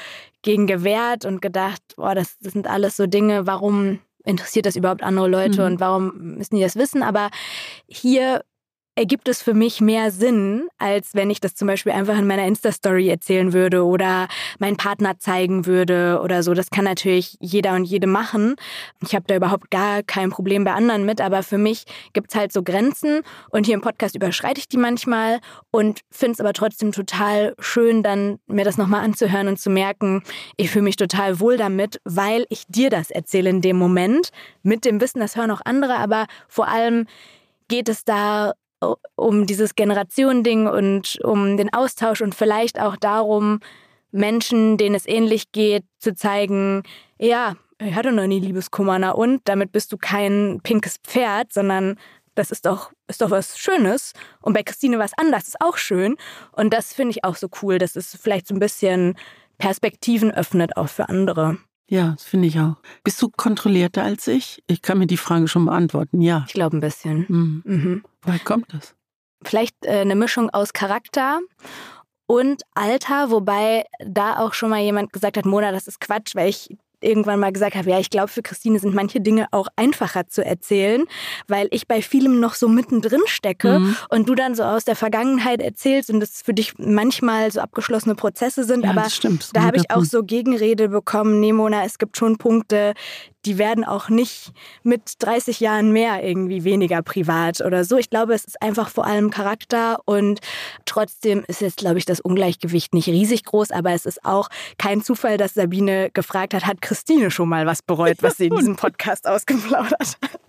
gegen gewehrt und gedacht, boah, das, das sind alles so Dinge, warum interessiert das überhaupt andere Leute mhm. und warum müssen die das wissen? Aber hier ergibt es für mich mehr Sinn, als wenn ich das zum Beispiel einfach in meiner Insta-Story erzählen würde oder meinen Partner zeigen würde oder so. Das kann natürlich jeder und jede machen. Ich habe da überhaupt gar kein Problem bei anderen mit, aber für mich gibt es halt so Grenzen und hier im Podcast überschreite ich die manchmal und finde es aber trotzdem total schön, dann mir das nochmal anzuhören und zu merken, ich fühle mich total wohl damit, weil ich dir das erzähle in dem Moment mit dem Wissen, das hören auch andere, aber vor allem geht es da um dieses Generationending und um den Austausch und vielleicht auch darum, Menschen, denen es ähnlich geht, zu zeigen, ja, ich hatte noch nie Liebeskummer, na und damit bist du kein pinkes Pferd, sondern das ist doch, ist doch was Schönes. Und bei Christine was anders, ist auch schön. Und das finde ich auch so cool, dass es vielleicht so ein bisschen Perspektiven öffnet, auch für andere. Ja, das finde ich auch. Bist du kontrollierter als ich? Ich kann mir die Frage schon beantworten, ja. Ich glaube ein bisschen. Mhm. Mhm. Woher kommt das? Vielleicht äh, eine Mischung aus Charakter und Alter, wobei da auch schon mal jemand gesagt hat, Mona, das ist Quatsch, weil ich irgendwann mal gesagt habe, ja, ich glaube, für Christine sind manche Dinge auch einfacher zu erzählen, weil ich bei vielem noch so mittendrin stecke mhm. und du dann so aus der Vergangenheit erzählst und es für dich manchmal so abgeschlossene Prozesse sind. Ja, aber das stimmt, da habe ich auch so Gegenrede bekommen, nee, Mona, es gibt schon Punkte, die werden auch nicht mit 30 Jahren mehr irgendwie weniger privat oder so. Ich glaube, es ist einfach vor allem Charakter und trotzdem ist jetzt, glaube ich, das Ungleichgewicht nicht riesig groß, aber es ist auch kein Zufall, dass Sabine gefragt hat, hat Christine schon mal was bereut, was sie in diesem Podcast ausgeplaudert hat?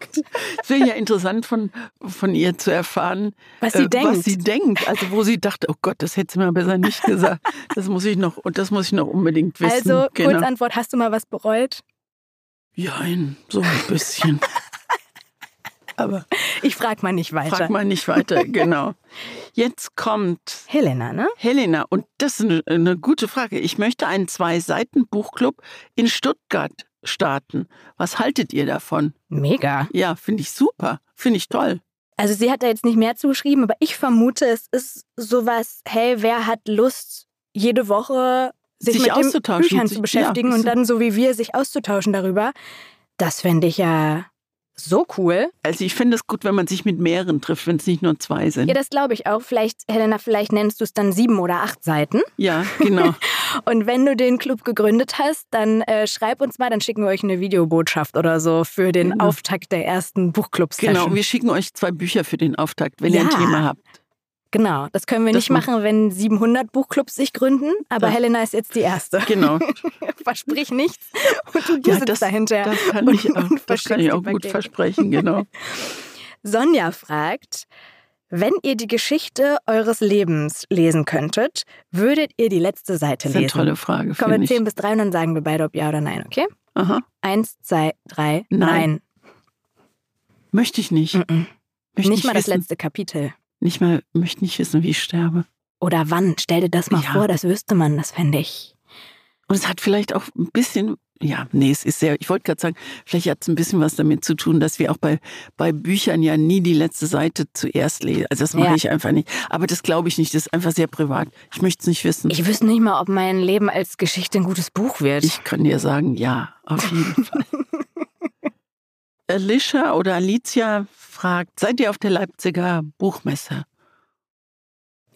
Es wäre ja interessant von, von ihr zu erfahren, was sie, äh, denkt. was sie denkt. Also wo sie dachte, oh Gott, das hätte sie mir besser nicht gesagt. Das muss ich noch, und das muss ich noch unbedingt wissen. Also, genau. Kurzantwort, hast du mal was bereut? Jein, so ein bisschen. Aber ich frage mal nicht weiter. Frag mal nicht weiter, genau. Jetzt kommt Helena, ne? Helena, und das ist eine, eine gute Frage. Ich möchte einen Zwei-Seiten-Buchclub in Stuttgart starten. Was haltet ihr davon? Mega. Ja, finde ich super. Finde ich toll. Also sie hat da jetzt nicht mehr zugeschrieben, aber ich vermute, es ist sowas, hey, wer hat Lust, jede Woche sich, sich mit den Büchern zu beschäftigen ja, und dann so wie wir sich auszutauschen darüber. Das fände ich ja so cool. Also ich finde es gut, wenn man sich mit mehreren trifft, wenn es nicht nur zwei sind. Ja, das glaube ich auch. Vielleicht, Helena, vielleicht nennst du es dann sieben oder acht Seiten. Ja, genau. Und wenn du den Club gegründet hast, dann äh, schreib uns mal, dann schicken wir euch eine Videobotschaft oder so für den genau. Auftakt der ersten buchclubs. Genau, wir schicken euch zwei Bücher für den Auftakt, wenn ja. ihr ein Thema habt. Genau, das können wir das nicht machen, wenn 700 Buchclubs sich gründen, aber ja. Helena ist jetzt die erste. Genau. Versprich nichts und du, du ja, das, dahinter. Das kann ich auch, das kann ich auch gut versprechen, genau. Sonja fragt, wenn ihr die Geschichte eures Lebens lesen könntet, würdet ihr die letzte Seite lesen? Das ist eine tolle Frage. Kommen wir 10 bis 3 und dann sagen wir beide, ob ja oder nein, okay? Aha. Eins, zwei, drei, nein. nein. Möchte ich nicht. Mm -mm. Möchte nicht mal wissen. das letzte Kapitel. Nicht mal, möchte nicht wissen, wie ich sterbe. Oder wann? Stell dir das mal ja. vor, das wüsste man, das fände ich. Und es hat vielleicht auch ein bisschen, ja, nee, es ist sehr, ich wollte gerade sagen, vielleicht hat es ein bisschen was damit zu tun, dass wir auch bei, bei Büchern ja nie die letzte Seite zuerst lesen. Also das mache ja. ich einfach nicht. Aber das glaube ich nicht, das ist einfach sehr privat. Ich möchte es nicht wissen. Ich wüsste nicht mal, ob mein Leben als Geschichte ein gutes Buch wird. Ich kann dir sagen, ja, auf jeden Fall. Alicia oder Alicia fragt, seid ihr auf der Leipziger Buchmesse?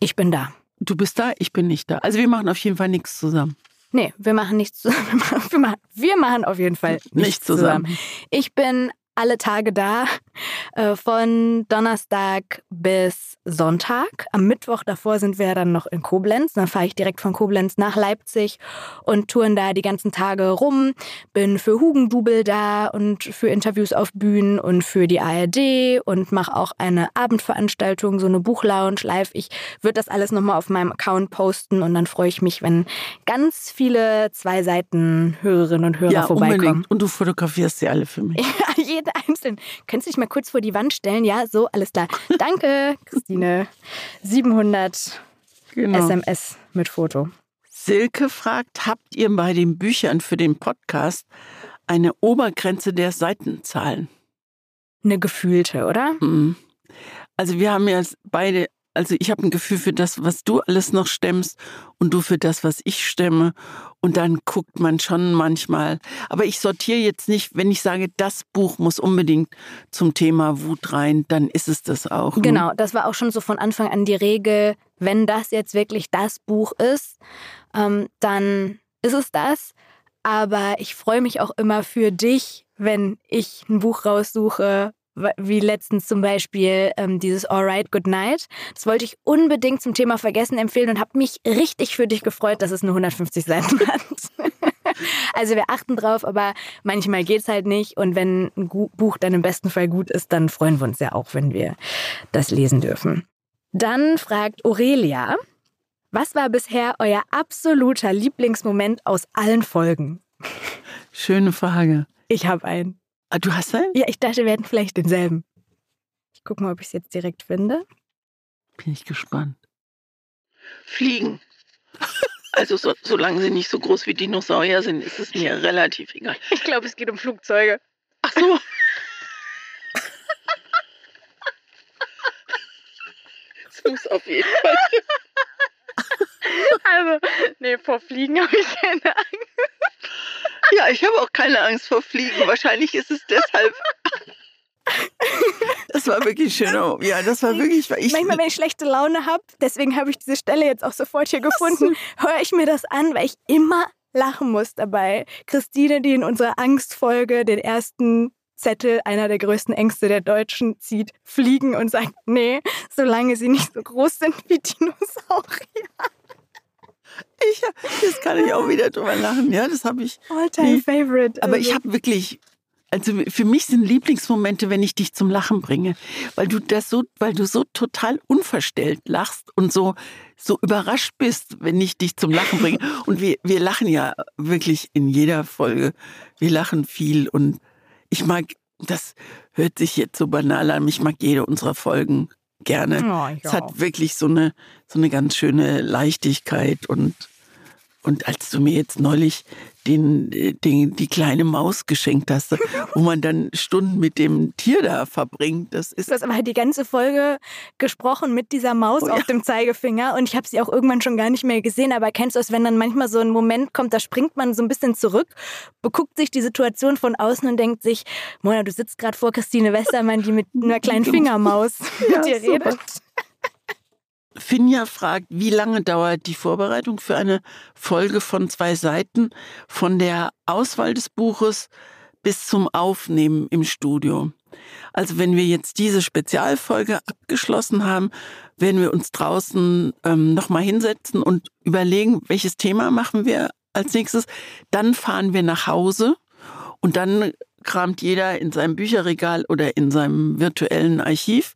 Ich bin da. Du bist da, ich bin nicht da. Also wir machen auf jeden Fall nichts zusammen. Nee, wir machen nichts zusammen. Wir machen, wir machen auf jeden Fall nichts, nichts zusammen. zusammen. Ich bin alle Tage da, von Donnerstag bis Sonntag. Am Mittwoch davor sind wir dann noch in Koblenz. Dann fahre ich direkt von Koblenz nach Leipzig und touren da die ganzen Tage rum. Bin für Hugendubel da und für Interviews auf Bühnen und für die ARD und mache auch eine Abendveranstaltung, so eine Buchlounge live. Ich würde das alles nochmal auf meinem Account posten und dann freue ich mich, wenn ganz viele zwei Seiten Hörerinnen und Hörer ja, vorbeikommen. Unbedingt. Und du fotografierst sie alle für mich. Ja, jede einzelne. Könntest du dich mal kurz vor die Wand stellen? Ja, so, alles klar. Danke, Christine. 700 genau. SMS mit Foto. Silke fragt, habt ihr bei den Büchern für den Podcast eine Obergrenze der Seitenzahlen? Eine gefühlte, oder? Mhm. Also wir haben ja beide also ich habe ein Gefühl für das, was du alles noch stemmst und du für das, was ich stemme. Und dann guckt man schon manchmal. Aber ich sortiere jetzt nicht, wenn ich sage, das Buch muss unbedingt zum Thema Wut rein, dann ist es das auch. Ne? Genau, das war auch schon so von Anfang an die Regel, wenn das jetzt wirklich das Buch ist, ähm, dann ist es das. Aber ich freue mich auch immer für dich, wenn ich ein Buch raussuche, wie letztens zum Beispiel ähm, dieses Alright Good Night. Das wollte ich unbedingt zum Thema Vergessen empfehlen und habe mich richtig für dich gefreut, dass es nur 150 Seiten hat. Also wir achten drauf, aber manchmal geht's halt nicht. Und wenn ein Buch dann im besten Fall gut ist, dann freuen wir uns ja auch, wenn wir das lesen dürfen. Dann fragt Aurelia, was war bisher euer absoluter Lieblingsmoment aus allen Folgen? Schöne Frage. Ich habe einen. Ah, du hast einen? Ja, ich dachte, wir hätten vielleicht denselben. Ich gucke mal, ob ich es jetzt direkt finde. Bin ich gespannt. Fliegen. Also so, solange sie nicht so groß wie Dinosaurier sind, ist es mir relativ egal. Ich glaube, es geht um Flugzeuge. Ach so. Es muss auf jeden Fall. Also, nee, vor Fliegen habe ich keine Angst. Ja, ich habe auch keine Angst vor Fliegen. Wahrscheinlich ist es deshalb. Das war wirklich schön. Oh, ja, das war wirklich. Ich, Manchmal, wenn ich schlechte Laune habe, deswegen habe ich diese Stelle jetzt auch sofort hier gefunden, höre ich mir das an, weil ich immer lachen muss dabei. Christine, die in unserer Angstfolge den ersten Zettel einer der größten Ängste der Deutschen zieht, fliegen und sagt, nee, solange sie nicht so groß sind wie Dinosaurier. Ich, jetzt kann ich auch wieder drüber lachen. Ja, das habe ich. All-time favorite. Aber also. ich habe wirklich, also für mich sind Lieblingsmomente, wenn ich dich zum Lachen bringe, weil du das so, weil du so total unverstellt lachst und so so überrascht bist, wenn ich dich zum Lachen bringe. Und wir wir lachen ja wirklich in jeder Folge. Wir lachen viel und ich mag, das hört sich jetzt so banal an, ich mag jede unserer Folgen gerne. Oh, Es hat wirklich so eine, so eine ganz schöne Leichtigkeit und, und als du mir jetzt neulich den, den, die kleine Maus geschenkt hast, wo man dann Stunden mit dem Tier da verbringt, das ist Du hast aber halt die ganze Folge gesprochen mit dieser Maus Oh ja. auf dem Zeigefinger und ich habe sie auch irgendwann schon gar nicht mehr gesehen. Aber kennst du es, wenn dann manchmal so ein Moment kommt, da springt man so ein bisschen zurück, beguckt sich die Situation von außen und denkt sich, Mona, du sitzt gerade vor Christine Westermann, die mit einer kleinen Fingermaus Ja, mit dir super. redet. Finja fragt, wie lange dauert die Vorbereitung für eine Folge von zwei Seiten von der Auswahl des Buches bis zum Aufnehmen im Studio? Also wenn wir jetzt diese Spezialfolge abgeschlossen haben, werden wir uns draußen ähm, nochmal hinsetzen und überlegen, welches Thema machen wir als nächstes. Dann fahren wir nach Hause und dann kramt jeder in seinem Bücherregal oder in seinem virtuellen Archiv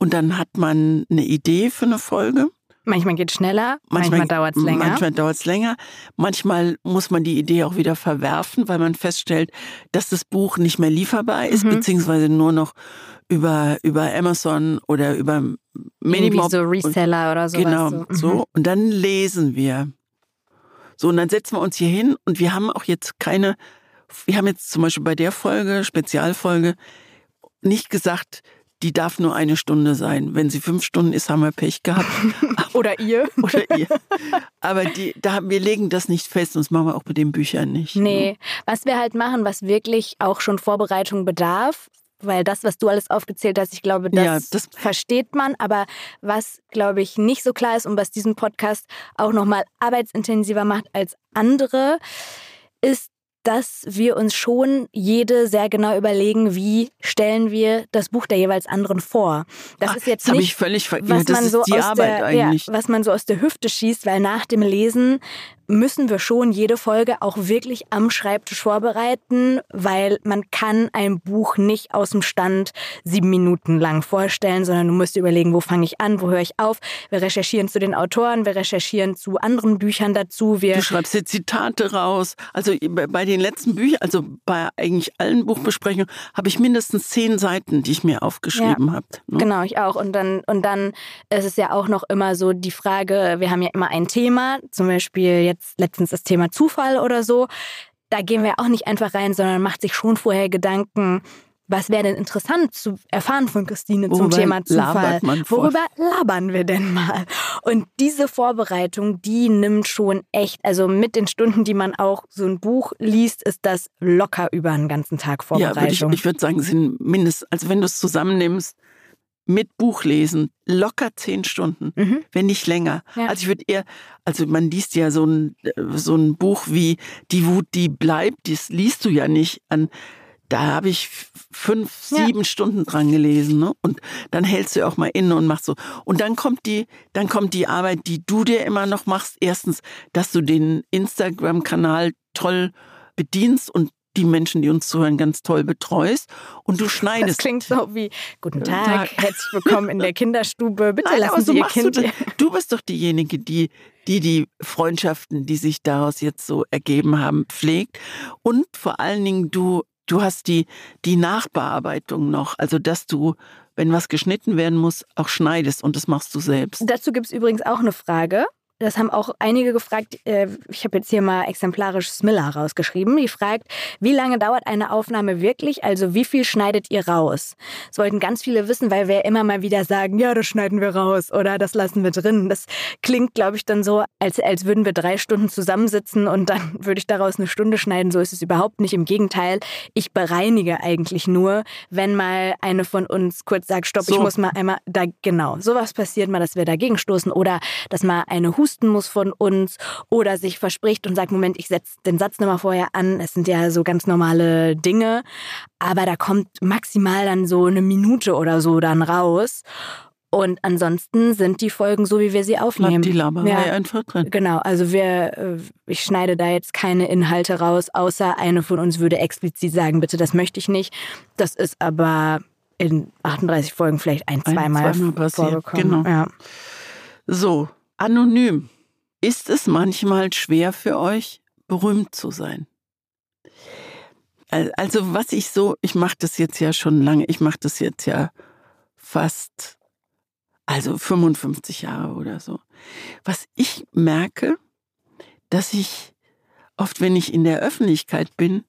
und dann hat man eine Idee für eine Folge. Manchmal geht es schneller, manchmal, dauert es länger. Manchmal dauert es länger. Manchmal muss man die Idee auch wieder verwerfen, weil man feststellt, dass das Buch nicht mehr lieferbar ist, Mhm. beziehungsweise nur noch über, über Amazon oder über Irgendwie Minimob. so Reseller oder sowas. Genau, so. so. Mhm. Und dann lesen wir. So, und dann setzen wir uns hier hin und wir haben auch jetzt keine, wir haben jetzt zum Beispiel bei der Folge, Spezialfolge, nicht gesagt, die darf nur eine Stunde sein. Wenn sie fünf Stunden ist, haben wir Pech gehabt. Oder ihr. Oder ihr. Aber die, da, wir legen das nicht fest das machen wir auch bei den Büchern nicht. ne? Nee, was wir halt machen, was wirklich auch schon Vorbereitung bedarf, weil das, was du alles aufgezählt hast, ich glaube, das, Ja, das- versteht man, aber was, glaube ich, nicht so klar ist und was diesen Podcast auch nochmal arbeitsintensiver macht als andere, ist, dass wir uns schon jede sehr genau überlegen, wie stellen wir das Buch der jeweils anderen vor. Das Ah, ist jetzt das nicht man so aus Arbeit der. Ja, was man so aus der Hüfte schießt, weil nach dem Lesen müssen wir schon jede Folge auch wirklich am Schreibtisch vorbereiten, weil man kann ein Buch nicht aus dem Stand sieben Minuten lang vorstellen, sondern du musst dir überlegen, wo fange ich an, wo höre ich auf. Wir recherchieren zu den Autoren, wir recherchieren zu anderen Büchern dazu. Wir Du schreibst dir Zitate raus. Also bei den letzten Büchern, also bei eigentlich allen Buchbesprechungen, habe ich mindestens zehn Seiten, die ich mir aufgeschrieben habe. Ne? Genau, ich auch. Und dann, und dann ist es ja auch noch immer so die Frage, wir haben ja immer ein Thema, zum Beispiel jetzt letztens das Thema Zufall oder so. Da gehen wir auch nicht einfach rein, sondern macht sich schon vorher Gedanken, was wäre denn interessant zu erfahren von Christine zum Worüber Thema Zufall? Worüber labern wir denn mal? Und diese Vorbereitung, die nimmt schon echt, also mit den Stunden, die man auch so ein Buch liest, ist das locker über einen ganzen Tag Ja, würde ich, Vorbereitung. ich würde sagen, es sind mindestens, also wenn du es zusammennimmst, mit Buchlesen, locker zehn Stunden, Mhm. wenn nicht länger. Ja. Also ich würde eher, also man liest ja so ein, so ein Buch wie Die Wut, die bleibt, das liest du ja nicht an da habe ich fünf, sieben ja. Stunden dran gelesen. Ne? Und dann hältst du auch mal inne und machst so. Und dann kommt die, dann kommt die Arbeit, die du dir immer noch machst. Erstens, dass du den Instagram-Kanal toll bedienst und die Menschen, die uns zuhören, ganz toll betreust und du schneidest. Das klingt so wie Guten Tag, Tag. herzlich willkommen in der Kinderstube. Bitte Nein, lassen Sie Ihr Kind. Du, du, bist doch diejenige, die, die die Freundschaften, die sich daraus jetzt so ergeben haben, pflegt und vor allen Dingen du du hast die die Nachbearbeitung noch, also dass du wenn was geschnitten werden muss, auch schneidest und das machst du selbst. Dazu gibt es übrigens auch eine Frage das haben auch einige gefragt. Äh, ich habe jetzt hier mal exemplarisch Smilla rausgeschrieben. Die fragt, wie lange dauert eine Aufnahme wirklich? Also wie viel schneidet ihr raus? Das wollten ganz viele wissen, weil wir immer mal wieder sagen, ja, das schneiden wir raus oder das lassen wir drin. Das klingt, glaube ich, dann so, als, als würden wir drei Stunden zusammensitzen und dann würde ich daraus eine Stunde schneiden. So ist es überhaupt nicht. Im Gegenteil, ich bereinige eigentlich nur, wenn mal eine von uns kurz sagt, stopp, so. ich muss mal einmal da, genau, sowas passiert mal, dass wir dagegen stoßen oder dass mal eine Hust husten muss von uns oder sich verspricht und sagt, Moment, ich setze den Satz nochmal vorher an. Es sind ja so ganz normale Dinge. Aber da kommt maximal dann so eine Minute oder so dann raus. Und ansonsten sind die Folgen so, wie wir sie aufnehmen. Bleibt die Laberei ja, einfach drin. Genau, also wir, äh, ich schneide da jetzt keine Inhalte raus, außer eine von uns würde explizit sagen, bitte, das möchte ich nicht. Das ist aber in 38 Folgen vielleicht ein, zweimal, ein, zweimal vorgekommen. Genau. Ja. So, Anonym. Ist es manchmal schwer für euch, berühmt zu sein? Also was ich so, ich mache das jetzt ja schon lange, ich mache das jetzt ja fast, also 55 Jahre oder so. Was ich merke, dass ich oft, wenn ich in der Öffentlichkeit bin,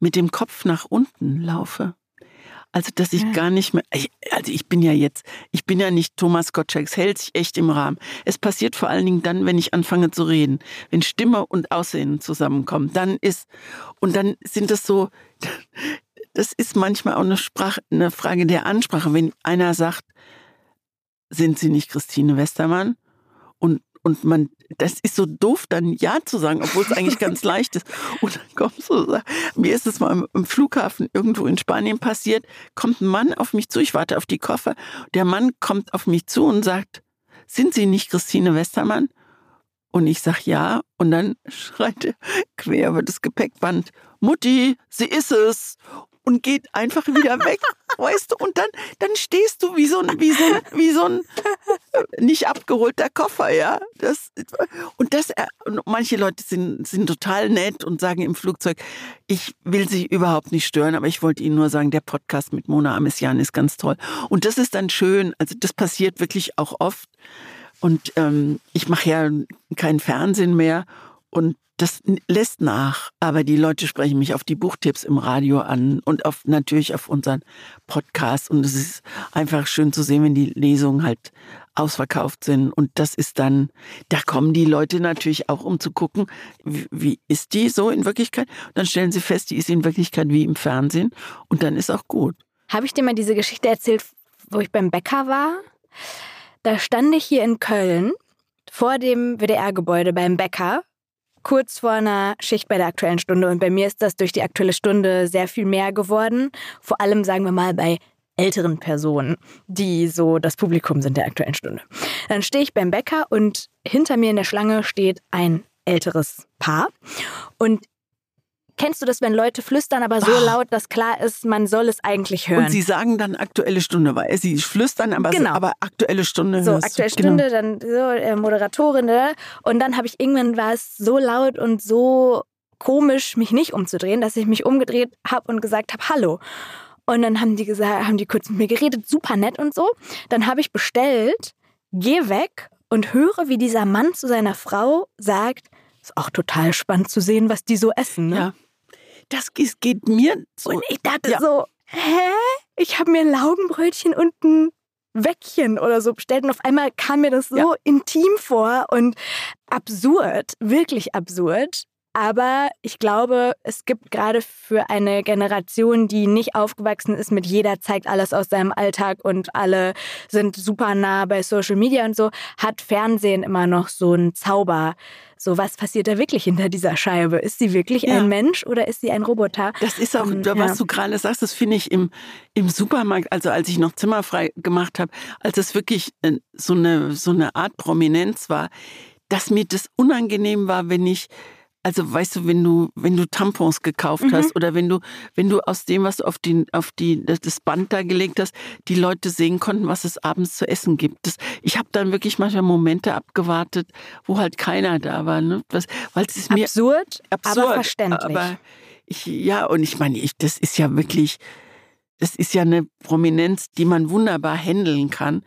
mit dem Kopf nach unten laufe. Also, dass ich ja. gar nicht mehr, also ich bin ja jetzt, ich bin ja nicht Thomas Gottschalks, hält sich echt im Rahmen. Es passiert vor allen Dingen dann, wenn ich anfange zu reden, wenn Stimme und Aussehen zusammenkommen, dann ist, und dann sind das so, das ist manchmal auch eine, Sprache, eine Frage der Ansprache. Wenn einer sagt, sind Sie nicht Christine Westermann? Und und man, das ist so doof, dann Ja zu sagen, obwohl es eigentlich ganz leicht ist. Und dann kommst du, mir ist es mal im, Flughafen irgendwo in Spanien passiert, kommt ein Mann auf mich zu, ich warte auf die Koffer, der Mann kommt auf mich zu und sagt, sind Sie nicht Christine Westermann? Und ich sag ja, und dann schreit er quer über das Gepäckband, Mutti, sie ist es und geht einfach wieder weg, weißt du? Und dann, dann stehst du wie so ein, wie so ein, wie so ein nicht abgeholter Koffer, ja? Das, und das, äh, und manche Leute sind, sind total nett und sagen im Flugzeug, ich will sie überhaupt nicht stören, aber ich wollte Ihnen nur sagen, der Podcast mit Mona Amesian ist ganz toll. Und das ist dann schön, also das passiert wirklich auch oft. Und ähm, ich mache ja kein Fernsehen mehr und das lässt nach, aber die Leute sprechen mich auf die Buchtipps im Radio an und auf, natürlich auf unseren Podcast. Und es ist einfach schön zu sehen, wenn die Lesungen halt ausverkauft sind. Und das ist dann, da kommen die Leute natürlich auch, um zu gucken, wie, wie ist die so in Wirklichkeit. Und dann stellen sie fest, die ist in Wirklichkeit wie im Fernsehen. Und dann ist auch gut. Habe ich dir mal diese Geschichte erzählt, wo ich beim Bäcker war? Da stand ich hier in Köln vor dem WDR-Gebäude beim Bäcker kurz vor einer Schicht bei der aktuellen Stunde. Und bei mir ist das durch die aktuelle Stunde sehr viel mehr geworden. Vor allem, sagen wir mal, bei älteren Personen, die so das Publikum sind der aktuellen Stunde. Dann stehe ich beim Bäcker und hinter mir in der Schlange steht ein älteres Paar. Und Kennst du das, wenn Leute flüstern, aber so oh. laut, dass klar ist, man soll es eigentlich hören? Und sie sagen dann aktuelle Stunde, weil sie flüstern, aber, genau. aber aktuelle Stunde. So, aktuelle Stunde, genau. dann so äh, Moderatorin. Ne? Und dann habe ich irgendwann war es so laut und so komisch, mich nicht umzudrehen, dass ich mich umgedreht habe und gesagt habe, hallo. Und dann haben die gesagt, haben die kurz mit mir geredet, super nett und so. Dann habe ich bestellt, geh weg und höre, wie dieser Mann zu seiner Frau sagt, ist auch total spannend zu sehen, was die so essen. Ne? Ja das geht mir so. Und ich dachte ja. so, hä? Ich habe mir Laugenbrötchen und ein Weckchen oder so bestellt und auf einmal kam mir das so ja. intim vor und absurd, wirklich absurd. Aber ich glaube, es gibt gerade für eine Generation, die nicht aufgewachsen ist mit jeder zeigt alles aus seinem Alltag und alle sind super nah bei Social Media und so, hat Fernsehen immer noch so einen Zauber. So, was passiert da wirklich hinter dieser Scheibe? Ist sie wirklich ja. ein Mensch oder ist sie ein Roboter? Das ist auch, um, ähm, was ja. du gerade sagst, das finde ich im, im Supermarkt, also als ich noch zimmerfrei gemacht habe, als es wirklich äh, so eine, so eine Art Prominenz war, dass mir das unangenehm war, wenn ich also weißt du, wenn du, wenn du Tampons gekauft mhm. hast oder wenn du, wenn du aus dem, was du auf die, auf die, das Band da gelegt hast, die Leute sehen konnten, was es abends zu essen gibt. Das, ich habe dann wirklich manchmal Momente abgewartet, wo halt keiner da war. Ne? Was, weil es ist mir absurd, absurd, aber verständlich. Aber ich, ja, und ich meine, ich, das ist ja wirklich, das ist ja eine Prominenz, die man wunderbar handeln kann.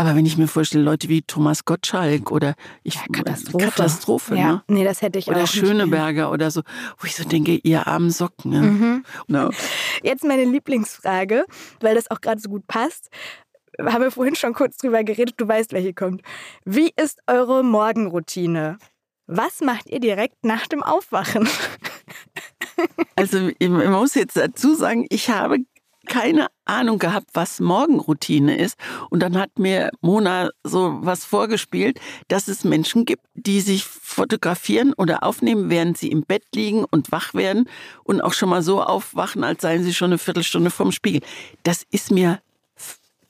Aber wenn ich mir vorstelle, Leute wie Thomas Gottschalk oder ich ja, Katastrophe, Katastrophe ja. ne? Nee, das hätte ich oder auch. Oder Schöneberger oder so, wo ich so denke, ihr armen Socken. Ja. Mhm. No. Jetzt meine Lieblingsfrage, weil das auch gerade so gut passt. Haben wir vorhin schon kurz drüber geredet, du weißt, welche kommt. Wie ist eure Morgenroutine? Was macht ihr direkt nach dem Aufwachen? Also man muss jetzt dazu sagen, ich habe keine Ahnung gehabt, was Morgenroutine ist. Und dann hat mir Mona so was vorgespielt, dass es Menschen gibt, die sich fotografieren oder aufnehmen, während sie im Bett liegen und wach werden und auch schon mal so aufwachen, als seien sie schon eine Viertelstunde vorm Spiegel. Das ist mir,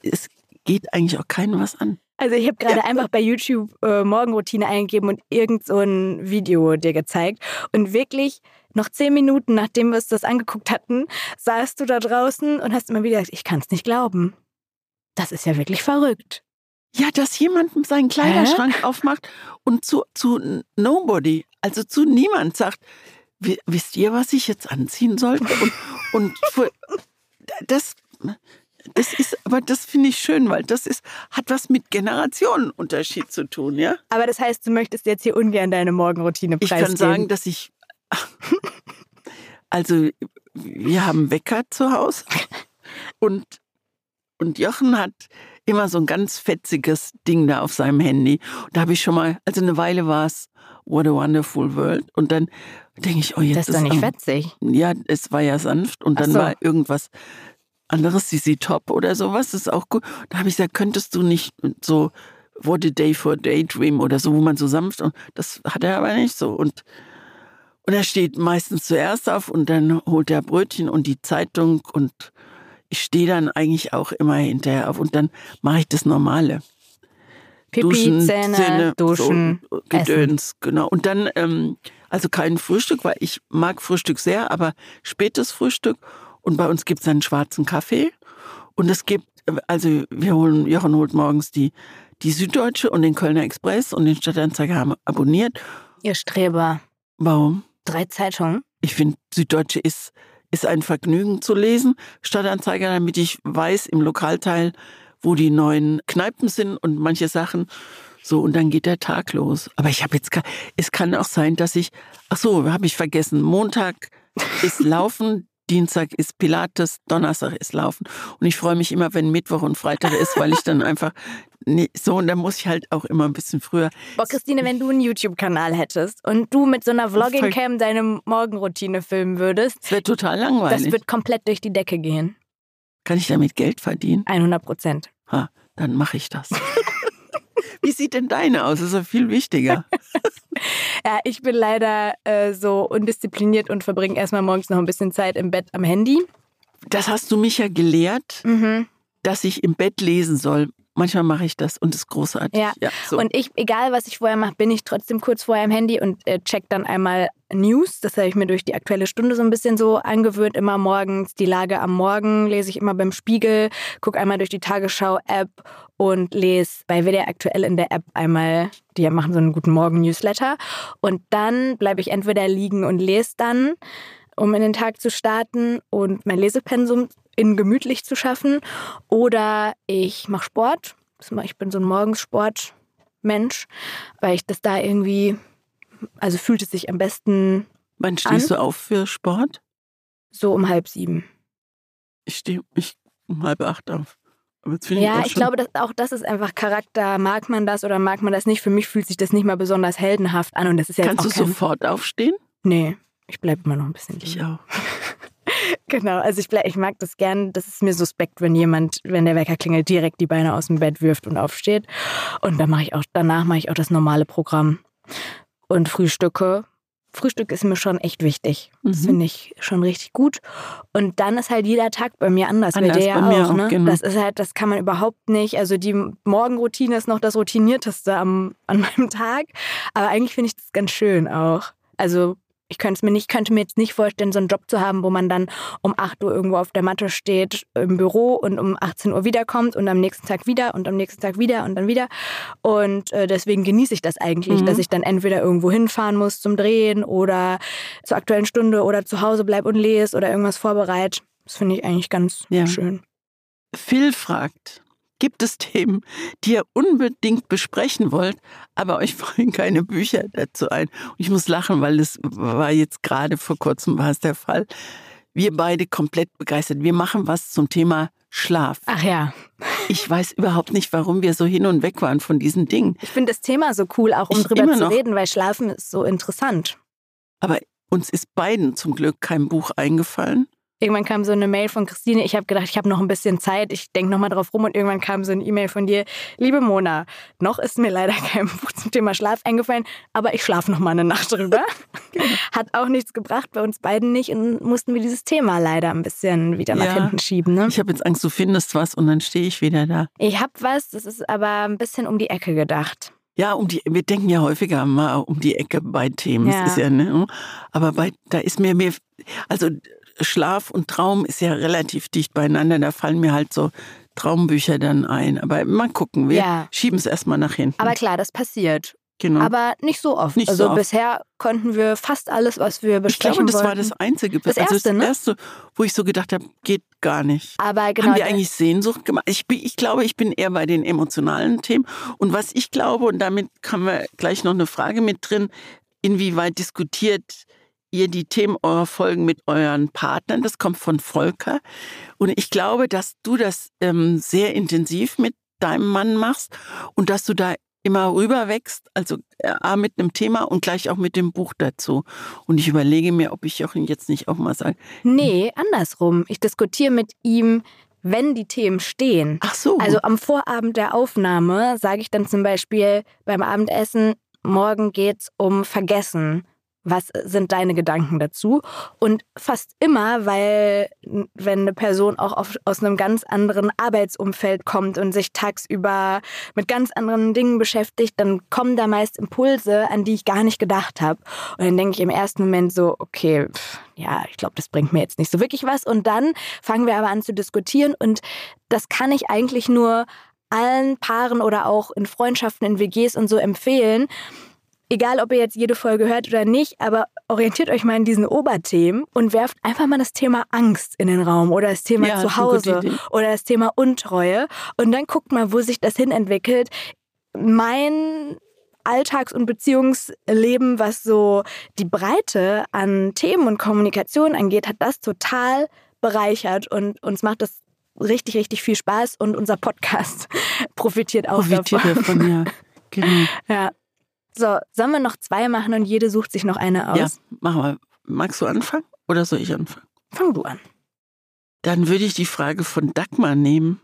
es geht eigentlich auch keinem was an. Also ich habe gerade ja. einfach bei YouTube äh, Morgenroutine eingegeben und irgend so ein Video dir gezeigt. Und wirklich noch zehn Minuten, nachdem wir uns das angeguckt hatten, saßt du da draußen und hast immer wieder gesagt, ich kann es nicht glauben. Das ist ja wirklich verrückt. Ja, dass jemand seinen Kleiderschrank Hä? aufmacht und zu, zu nobody, also zu niemand sagt, wisst ihr, was ich jetzt anziehen sollte? Und, und das, das ist, aber das finde ich schön, weil das ist, hat was mit Generationenunterschied zu tun, ja? Aber das heißt, du möchtest jetzt hier ungern deine Morgenroutine preisgeben. Ich kann sagen, dass ich also, wir haben Wecker zu Hause und, und Jochen hat immer so ein ganz fetziges Ding da auf seinem Handy. Und da habe ich schon mal, also eine Weile war es What a Wonderful World. Und dann denke ich, oh, jetzt das ist doch nicht fetzig. Ja, es war ja sanft und dann so. war irgendwas anderes, CC Top oder sowas, ist auch gut. Da habe ich gesagt, könntest du nicht so What a Day for Daydream oder so, wo man so sanft und das hat er aber nicht so. Und und er steht meistens zuerst auf und dann holt er Brötchen und die Zeitung und ich stehe dann eigentlich auch immer hinterher auf und dann mache ich das Normale. Pipi, duschen, Zähne, Zähne duschen, so, Gedöns, essen. genau. Und dann, ähm, also kein Frühstück, weil ich mag Frühstück sehr, aber spätes Frühstück. Und bei uns gibt es einen schwarzen Kaffee. Und es gibt, also wir holen, Jochen holt morgens die, die Süddeutsche und den Kölner Express und den Stadtanzeiger haben abonniert. Ihr Streber. Warum? Drei Zeitungen? Ich finde, Süddeutsche ist, ist ein Vergnügen zu lesen. Stadtanzeiger, damit ich weiß im Lokalteil, wo die neuen Kneipen sind und manche Sachen. So, und dann geht der Tag los. Aber ich habe jetzt, es kann auch sein, dass ich, ach so, habe ich vergessen, Montag ist Laufen, Dienstag ist Pilates, Donnerstag ist Laufen. Und ich freue mich immer, wenn Mittwoch und Freitag ist, weil ich dann einfach nee, so und dann muss ich halt auch immer ein bisschen früher. Boah, Christine, wenn du einen YouTube-Kanal hättest und du mit so einer Vlogging-Cam deine Morgenroutine filmen würdest. Das wäre total langweilig. Das wird komplett durch die Decke gehen. Kann ich damit Geld verdienen? 100 Prozent. Ha, dann mache ich das. Wie sieht denn deine aus? Das ist ja viel wichtiger. ja, ich bin leider äh, so undiszipliniert und verbringe erstmal morgens noch ein bisschen Zeit im Bett am Handy. Das hast du mich ja gelehrt, mhm. dass ich im Bett lesen soll. Manchmal mache ich das und es ist großartig. Ja, ja so. und ich, egal was ich vorher mache, bin ich trotzdem kurz vorher am Handy und äh, check dann einmal News. Das habe ich mir durch die aktuelle Stunde so ein bisschen so angewöhnt. Immer morgens die Lage am Morgen lese ich immer beim Spiegel, gucke einmal durch die Tagesschau-App und lese bei WDR aktuell in der App einmal, die machen so einen guten Morgen-Newsletter. Und dann bleibe ich entweder liegen und lese dann um in den Tag zu starten und mein Lesepensum in gemütlich zu schaffen. Oder ich mache Sport. Ich bin so ein Morgensportmensch, weil ich das da irgendwie, also fühlt es sich am besten. Wann stehst an. du auf für Sport? So um halb sieben. Ich stehe ich um halb acht auf. ja, ich, ich glaube, dass auch das ist einfach Charakter. Mag man das oder mag man das nicht? Für mich fühlt sich das nicht mal besonders heldenhaft an und das ist ja Kannst du sofort aufstehen? Nee, ich bleibe immer noch ein bisschen Ich liegen. auch. Genau, also ich, ich mag das gern. Das ist mir suspekt, wenn jemand, wenn der Wecker klingelt, direkt die Beine aus dem Bett wirft und aufsteht. Und dann mache ich auch, danach mache ich auch das normale Programm. Und Frühstücke. Frühstück ist mir schon echt wichtig. Das Mhm. finde ich schon richtig gut. Und dann ist halt jeder Tag bei mir anders. bei Anders, dir ja bei mir auch, auch, ne? genau. Das ist halt, das kann man überhaupt nicht. Also die Morgenroutine ist noch das Routinierteste am, an meinem Tag. Aber eigentlich finde ich das ganz schön auch. Also ich könnte es mir nicht, könnte mir jetzt nicht vorstellen, so einen Job zu haben, wo man dann um 8 Uhr irgendwo auf der Matte steht im Büro und um 18 Uhr wiederkommt und am nächsten Tag wieder und am nächsten Tag wieder und dann wieder. Und äh, deswegen genieße ich das eigentlich, Mhm. dass ich dann entweder irgendwo hinfahren muss zum Drehen oder zur aktuellen Stunde oder zu Hause bleib und lese oder irgendwas vorbereite. Das finde ich eigentlich ganz Ja. schön. Phil fragt, gibt es Themen, die ihr unbedingt besprechen wollt, aber euch fallen keine Bücher dazu ein? Und ich muss lachen, weil es war jetzt gerade vor kurzem war es der Fall. Wir beide komplett begeistert. Wir machen was zum Thema Schlaf. Ach ja, Ich weiß überhaupt nicht, warum wir so hin und weg waren von diesen Dingen. ich finde das Thema so cool, auch um Ich drüber zu reden, weil Schlafen ist so interessant. Aber uns ist beiden zum Glück kein Buch eingefallen. Irgendwann kam so eine Mail von Christine. Ich habe gedacht, ich habe noch ein bisschen Zeit. Ich denke noch mal drauf rum und irgendwann kam so eine E-Mail von dir. Liebe Mona, noch ist mir leider kein Buch zum Thema Schlaf eingefallen, aber ich schlafe noch mal eine Nacht drüber. Hat auch nichts gebracht, bei uns beiden nicht und mussten wir dieses Thema leider ein bisschen wieder nach Ja. hinten schieben. Ne? Ich habe jetzt Angst, du findest was und dann stehe ich wieder da. Ich habe was, das ist aber ein bisschen um die Ecke gedacht. Ja, um die, wir denken ja häufiger mal um die Ecke bei Themen. Ja. Das ist ja, ne? Aber bei, da ist mir, mir, also Schlaf und Traum ist ja relativ dicht beieinander. Da fallen mir halt so Traumbücher dann ein. Aber mal gucken, wir Ja. schieben es erstmal nach hinten. Aber klar, das passiert. genau. Aber nicht so oft. Nicht so also oft. bisher konnten wir fast alles, was wir ich besprechen glaube, das war wollten. das Einzige. Das also Erste, das ne? Erste, wo ich so gedacht habe, geht gar nicht. Aber genau. Haben wir eigentlich Sehnsucht gemacht? Ich, bin, ich glaube, ich bin eher bei den emotionalen Themen. Und was ich glaube, und damit haben wir gleich noch eine Frage mit drin, inwieweit diskutiert ihr die Themen eurer Folgen mit euren Partnern? Das kommt von Volker. Und ich glaube, dass du das ähm, sehr intensiv mit deinem Mann machst und dass du da immer rüber wächst, also äh, A, mit einem Thema und gleich auch mit dem Buch dazu. Und ich überlege mir, ob ich Jochen jetzt nicht auch mal sage, Nee, andersrum. Ich diskutiere mit ihm, wenn die Themen stehen. ach so, Also am Vorabend der Aufnahme sage ich dann zum Beispiel beim Abendessen, morgen geht's um Vergessen. Was sind deine Gedanken dazu? Und fast immer, weil wenn eine Person auch auf, aus einem ganz anderen Arbeitsumfeld kommt und sich tagsüber mit ganz anderen Dingen beschäftigt, dann kommen da meist Impulse, an die ich gar nicht gedacht habe. Und dann denke ich im ersten Moment so, okay, pff, ja, ich glaube, das bringt mir jetzt nicht so wirklich was. Und dann fangen wir aber an zu diskutieren und das kann ich eigentlich nur allen Paaren oder auch in Freundschaften, in WGs und so empfehlen. Egal, ob ihr jetzt jede Folge hört oder nicht, aber orientiert euch mal in diesen Oberthemen und werft einfach mal das Thema Angst in den Raum oder das Thema Ja, Zuhause oder das Thema Untreue und dann guckt mal, wo sich das hin entwickelt. Mein Alltags- und Beziehungsleben, was so die Breite an Themen und Kommunikation angeht, hat das total bereichert und uns macht das richtig, richtig viel Spaß und unser Podcast profitiert auch profitiert davon. davon, ja. Genau. Ja. So, sollen wir noch zwei machen und jede sucht sich noch eine aus? Ja, machen wir. Magst du anfangen oder soll ich anfangen? Fang du an. Dann würde ich die Frage von Dagmar nehmen.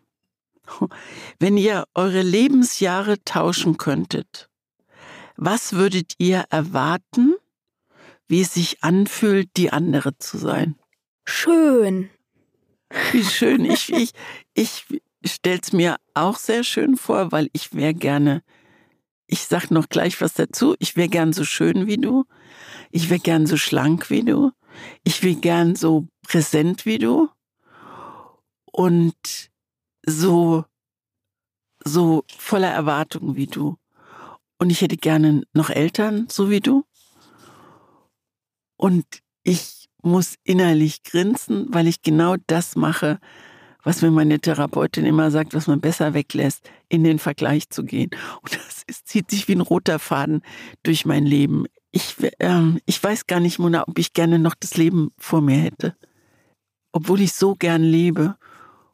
Wenn ihr eure Lebensjahre tauschen könntet, was würdet ihr erwarten, wie es sich anfühlt, die andere zu sein? Schön. Wie schön. Ich, ich, ich stelle es mir auch sehr schön vor, weil ich wäre gerne, ich sag noch gleich was dazu, ich wäre gern so schön wie du. Ich wäre gern so schlank wie du. Ich wäre gern so präsent wie du. Und so, so voller Erwartungen wie du. Und ich hätte gerne noch Eltern, so wie du. Und ich muss innerlich grinsen, weil ich genau das mache, was mir meine Therapeutin immer sagt, was man besser weglässt, in den Vergleich zu gehen. Und das ist, zieht sich wie ein roter Faden durch mein Leben. Ich, ähm, ich weiß gar nicht, Mona, ob ich gerne noch das Leben vor mir hätte. Obwohl ich so gern lebe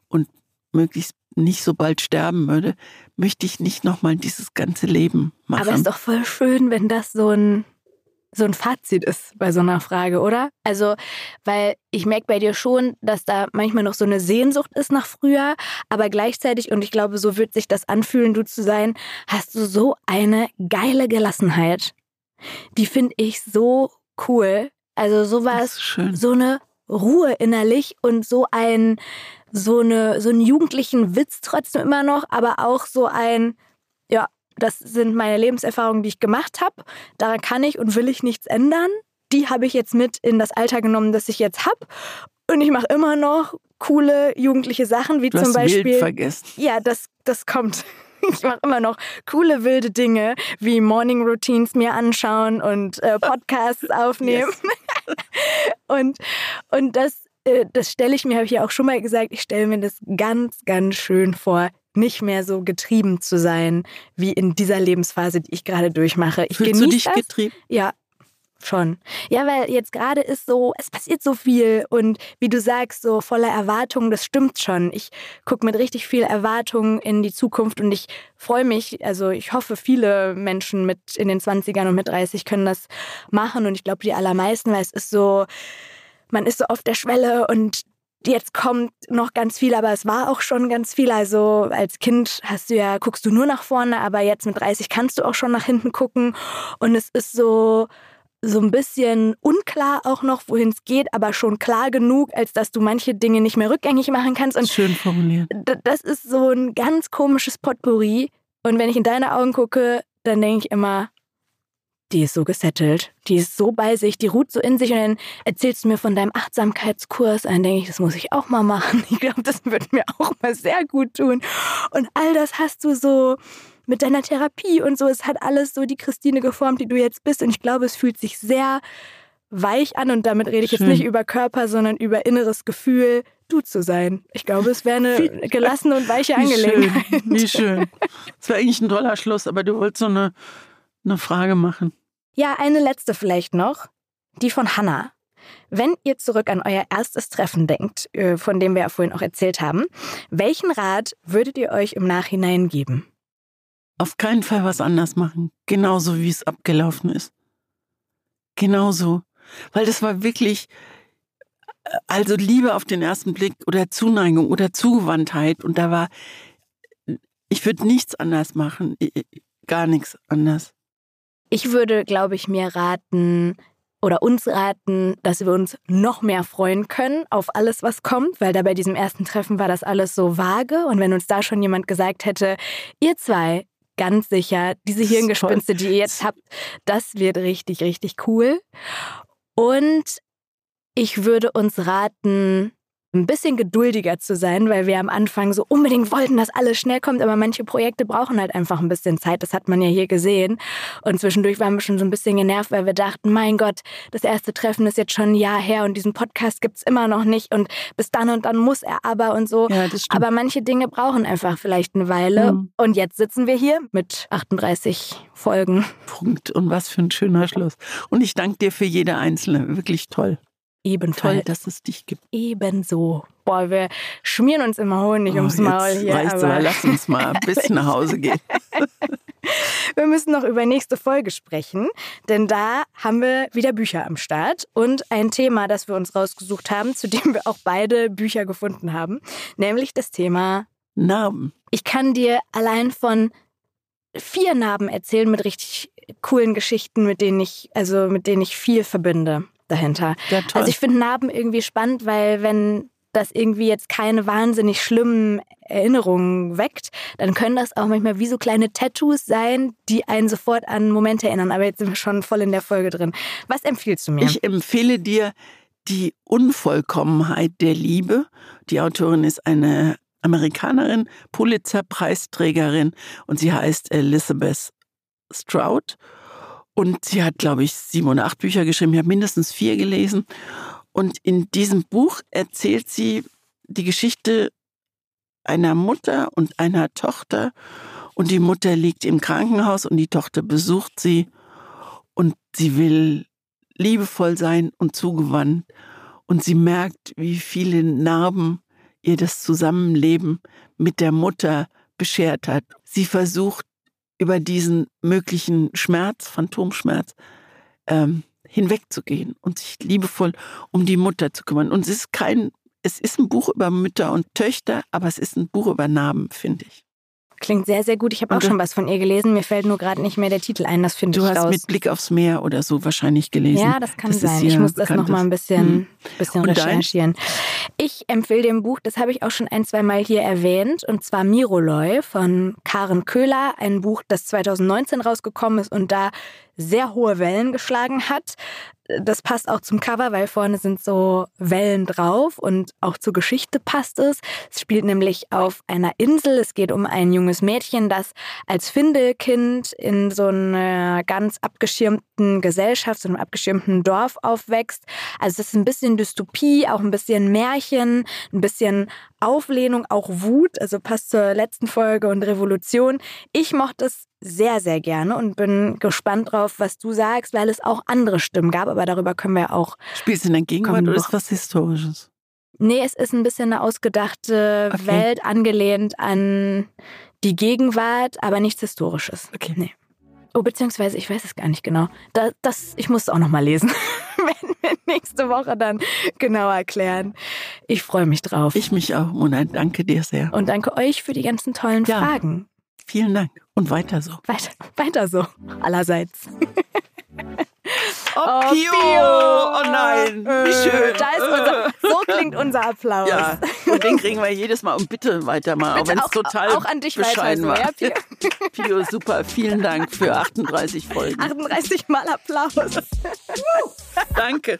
und möglichst nicht so bald sterben würde, möchte ich nicht nochmal dieses ganze Leben machen. Aber ist doch voll schön, wenn das so ein so ein Fazit ist bei so einer Frage, oder? Also, weil ich merke bei dir schon, dass da manchmal noch so eine Sehnsucht ist nach früher, aber gleichzeitig, und ich glaube, so wird sich das anfühlen, du zu sein, hast du so eine geile Gelassenheit. Die finde ich so cool. Also sowas, so eine Ruhe innerlich und so ein, so eine, so einen jugendlichen Witz trotzdem immer noch, aber auch so ein, das sind meine Lebenserfahrungen, die ich gemacht habe. Daran kann ich und will ich nichts ändern. Die habe ich jetzt mit in das Alter genommen, das ich jetzt habe. Und ich mache immer noch coole jugendliche Sachen, wie du zum Beispiel. Wild vergessen. Ja, das, das kommt. Ich mache immer noch coole wilde Dinge wie Morning Routines mir anschauen und äh, Podcasts aufnehmen. Yes. und, und das, äh, das stelle ich mir, habe ich ja auch schon mal gesagt, ich stelle mir das ganz, ganz schön vor, nicht mehr so getrieben zu sein, wie in dieser Lebensphase, die ich gerade durchmache. Ich Fühlst du dich das. getrieben? Ja, schon. Ja, weil jetzt gerade ist so, es passiert so viel und wie du sagst, so voller Erwartungen, das stimmt schon. Ich gucke mit richtig viel Erwartungen in die Zukunft und ich freue mich, also ich hoffe, viele Menschen mit in den 20ern und mit 30 können das machen und ich glaube, die allermeisten, weil es ist so, man ist so auf der Schwelle und Jetzt kommt noch ganz viel, aber es war auch schon ganz viel. Also als Kind hast du ja, guckst du nur nach vorne, aber jetzt mit 30 kannst du auch schon nach hinten gucken. Und es ist so, so ein bisschen unklar auch noch, wohin es geht, aber schon klar genug, als dass du manche Dinge nicht mehr rückgängig machen kannst. Und Schön formuliert. Das ist so ein ganz komisches Potpourri. Und wenn ich in deine Augen gucke, dann denke ich immer, die ist so gesettelt, die ist so bei sich, die ruht so in sich und dann erzählst du mir von deinem Achtsamkeitskurs, dann denke ich, das muss ich auch mal machen. Ich glaube, das würde mir auch mal sehr gut tun. Und all das hast du so mit deiner Therapie und so, es hat alles so die Christine geformt, die du jetzt bist und ich glaube, es fühlt sich sehr weich an und damit rede ich Schön. jetzt nicht über Körper, sondern über inneres Gefühl, du zu sein. Ich glaube, es wäre eine gelassene und weiche Angelegenheit. Wie schön. Wie schön. Das wäre eigentlich ein toller Schluss, aber du wolltest so eine, eine Frage machen. Ja, eine letzte vielleicht noch. Die von Hannah. Wenn ihr zurück an euer erstes Treffen denkt, äh, von dem wir ja vorhin auch erzählt haben, welchen Rat würdet ihr euch im Nachhinein geben? Auf keinen Fall was anders machen. Genauso wie es abgelaufen ist. Genauso. Weil das war wirklich, äh, also Liebe auf den ersten Blick oder Zuneigung oder Zugewandtheit. Und da war, ich würde nichts anders machen. Gar nichts anders. Ich würde, glaube ich, mir raten oder uns raten, dass wir uns noch mehr freuen können auf alles, was kommt, weil da bei diesem ersten Treffen war das alles so vage. Und wenn uns da schon jemand gesagt hätte, ihr zwei, ganz sicher, diese Hirngespinste, die ihr jetzt habt, das wird richtig, richtig cool. Und ich würde uns raten, ein bisschen geduldiger zu sein, weil wir am Anfang so unbedingt wollten, dass alles schnell kommt, aber manche Projekte brauchen halt einfach ein bisschen Zeit. Das hat man ja hier gesehen. Und zwischendurch waren wir schon so ein bisschen genervt, weil wir dachten, mein Gott, das erste Treffen ist jetzt schon ein Jahr her und diesen Podcast gibt's immer noch nicht und bis dann und dann muss er aber und so. Ja, aber manche Dinge brauchen einfach vielleicht eine Weile. Mhm. Und jetzt sitzen wir hier mit 38 Folgen. Punkt. Und was für ein schöner Schluss. Und ich danke dir für jede einzelne. Wirklich toll. Ebenfalls. Toll, dass es dich gibt. Ebenso. Boah, wir schmieren uns immer Honig oh, ums Maul hier. Reicht's aber. aber lass uns mal bis nach Hause gehen. wir müssen noch über nächste Folge sprechen, denn da haben wir wieder Bücher am Start und ein Thema, das wir uns rausgesucht haben, zu dem wir auch beide Bücher gefunden haben, nämlich das Thema Narben. Ich kann dir allein von vier Narben erzählen mit richtig coolen Geschichten, mit denen ich, also mit denen ich viel verbinde dahinter. Ja, also ich finde Narben irgendwie spannend, weil wenn das irgendwie jetzt keine wahnsinnig schlimmen Erinnerungen weckt, dann können das auch manchmal wie so kleine Tattoos sein, die einen sofort an Momente erinnern. Aber jetzt sind wir schon voll in der Folge drin. Was empfiehlst du mir? Ich empfehle dir die Unvollkommenheit der Liebe. Die Autorin ist eine Amerikanerin, Pulitzer-Preisträgerin und sie heißt Elizabeth Stroud. Und sie hat, glaube ich, sieben oder acht Bücher geschrieben. Ich habe mindestens vier gelesen. Und in diesem Buch erzählt sie die Geschichte einer Mutter und einer Tochter. Und die Mutter liegt im Krankenhaus und die Tochter besucht sie. Und sie will liebevoll sein und zugewandt. Und sie merkt, wie viele Narben ihr das Zusammenleben mit der Mutter beschert hat. Sie versucht über diesen möglichen Schmerz, Phantomschmerz, ähm, hinwegzugehen und sich liebevoll um die Mutter zu kümmern. Und es ist kein, es ist ein Buch über Mütter und Töchter, aber es ist ein Buch über Namen, finde ich. Klingt sehr, sehr gut. Ich habe auch schon was von ihr gelesen. Mir fällt nur gerade nicht mehr der Titel ein. Das finde ich Du hast raus. mit Blick aufs Meer oder so wahrscheinlich gelesen. Ja, das kann Das sein. Ich muss das bekanntes- noch mal ein bisschen, Hm. bisschen Und dein? recherchieren. Ich empfehle dem Buch, das habe ich auch schon ein, zwei Mal hier erwähnt, und zwar Miroloy von Karen Köhler. Ein Buch, das 2019 rausgekommen ist und da sehr hohe Wellen geschlagen hat. Das passt auch zum Cover, weil vorne sind so Wellen drauf und auch zur Geschichte passt es. Es spielt nämlich auf einer Insel. Es geht um ein junges Mädchen, das als Findelkind in so einer ganz abgeschirmten Gesellschaft, so einem abgeschirmten Dorf aufwächst. Also es ist ein bisschen Dystopie, auch ein bisschen Märchen, ein bisschen Auflehnung, auch Wut, also passt zur letzten Folge und Revolution. Ich mochte es sehr, sehr gerne und bin gespannt drauf, was du sagst, weil es auch andere Stimmen gab, aber darüber können wir auch. Spielst du in der Gegenwart oder ist was Historisches? Nee, es ist ein bisschen eine ausgedachte Okay. Welt, angelehnt an die Gegenwart, aber nichts Historisches. Okay. Nee. Oh, beziehungsweise, ich weiß es gar nicht genau. Da, das, ich muss es auch noch mal lesen. Werden wir nächste Woche dann genauer erklären. Ich freue mich drauf. Ich mich auch, Mona. Danke dir sehr. und danke euch für die ganzen tollen Ja. Fragen. Vielen Dank. Und weiter so. Weiter, weiter so. Allerseits. Oh, Pio. Oh nein. Wie schön. Da ist unser, so klingt unser Applaus. Ja, und den kriegen wir jedes Mal. Und bitte weiter mal, auch Bitte wenn es auch- total auch an dich weiter bescheiden so, war. ja, Pio? Pio, super. Vielen Dank für 38 Folgen. 38 Mal Applaus. Danke.